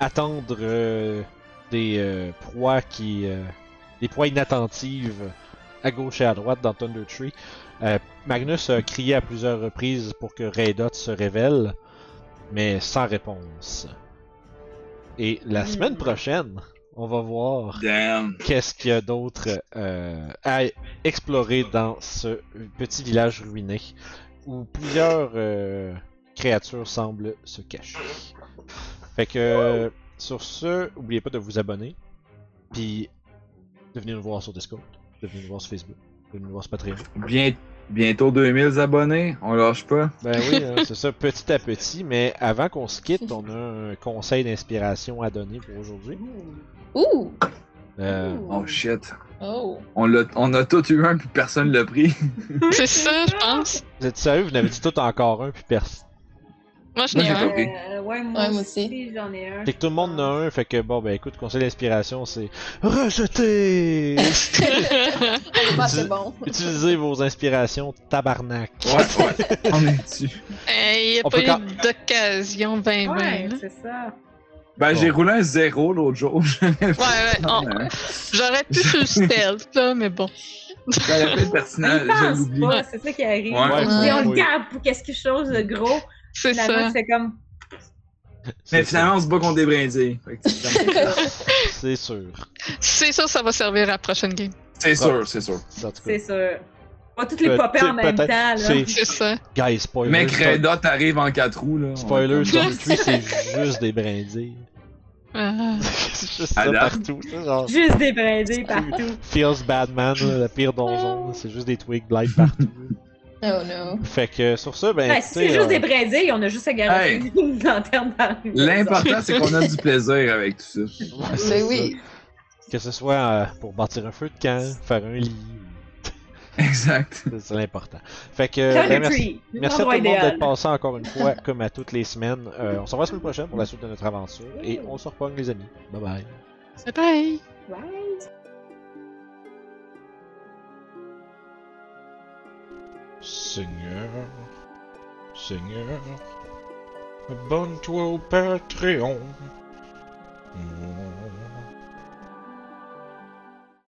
attendre euh, des euh, proies qui euh, des proies inattentives à gauche et à droite dans Thunder Tree. Euh, Magnus a crié à plusieurs reprises pour que Raydot se révèle, mais sans réponse. Et la Hmm. semaine prochaine, on va voir qu'est-ce qu'il y a d'autre euh, à explorer dans ce petit village ruiné où plusieurs euh, créatures semblent se cacher. Fait que sur ce, oubliez pas de vous abonner, puis de venir nous voir sur Discord, de venir nous voir sur Facebook, de venir nous voir sur Patreon. Bien, bientôt 2000 abonnés, on lâche pas. Ben oui, hein, c'est ça, petit à petit, mais avant qu'on se quitte, on a un conseil d'inspiration à donner pour aujourd'hui. Ouh! Euh, Oh shit. Oh! On, l'a, on a tout eu un puis personne l'a pris. C'est ça, je pense. vous êtes sérieux, vous n'avez dit tout encore un, puis personne. Moi, je Moi, n'ai j'ai un. Euh, ouais, moi, Ouais, moi aussi, aussi. j'en ai un. Fait que tout le monde en a un, fait que bon, ben écoute, conseil d'inspiration, c'est rejeter! C'est bon. Utilisez vos inspirations, tabarnak. Ouais, ouais. On est dessus. Hey, y a On pas eu quand- d'occasion, ben, Ouais, ben. là. c'est ça. Ben, j'ai roulé un zéro l'autre jour. Ouais, ouais. on- Ouais. J'aurais pu sur le stealth, là, mais bon. Être pertinent, Il je pense l'oublie. pas, c'est ça qui arrive. Ouais, on ouais, ouais. le garde pour quelque chose de gros. C'est ça. c'est comme. Mais finalement, on se bat contre des brindilles. C'est comme- C'est sûr. Ça, va servir à la prochaine game. C'est sûr, c'est sûr. C'est sûr. Pas toutes les Peut- popées en même temps, là. c'est- ça. Guys, spoiler. Mec, Redot arrive en 4 roues, là. Spoiler, Storm Tree, c'est juste des brindilles. Ah. c'est juste ça partout. genre Juste des brindilles partout. Feels Badman, le pire donjon. C'est juste des Twig Blight partout. Oh no. fait que sur ça, ben. Ouais, si c'est juste euh, des brindilles, on a juste à Hey. une lanterne dans le L'important, c'est qu'on a du plaisir avec tout ça. ouais, c'est Ben ça. oui. Que ce soit euh, pour bâtir un feu de camp, faire un lit. Exact. C'est l'important. Fait que. Ben, merci. Merci à tout le monde d'être passé encore une fois, comme à toutes les semaines. Euh, on se revoit la semaine prochaine pour la suite de notre aventure. Et on se repogne, les amis. Bye bye. C'est pareil. Ouais. Seigneur, Seigneur, abonne-toi au Patreon.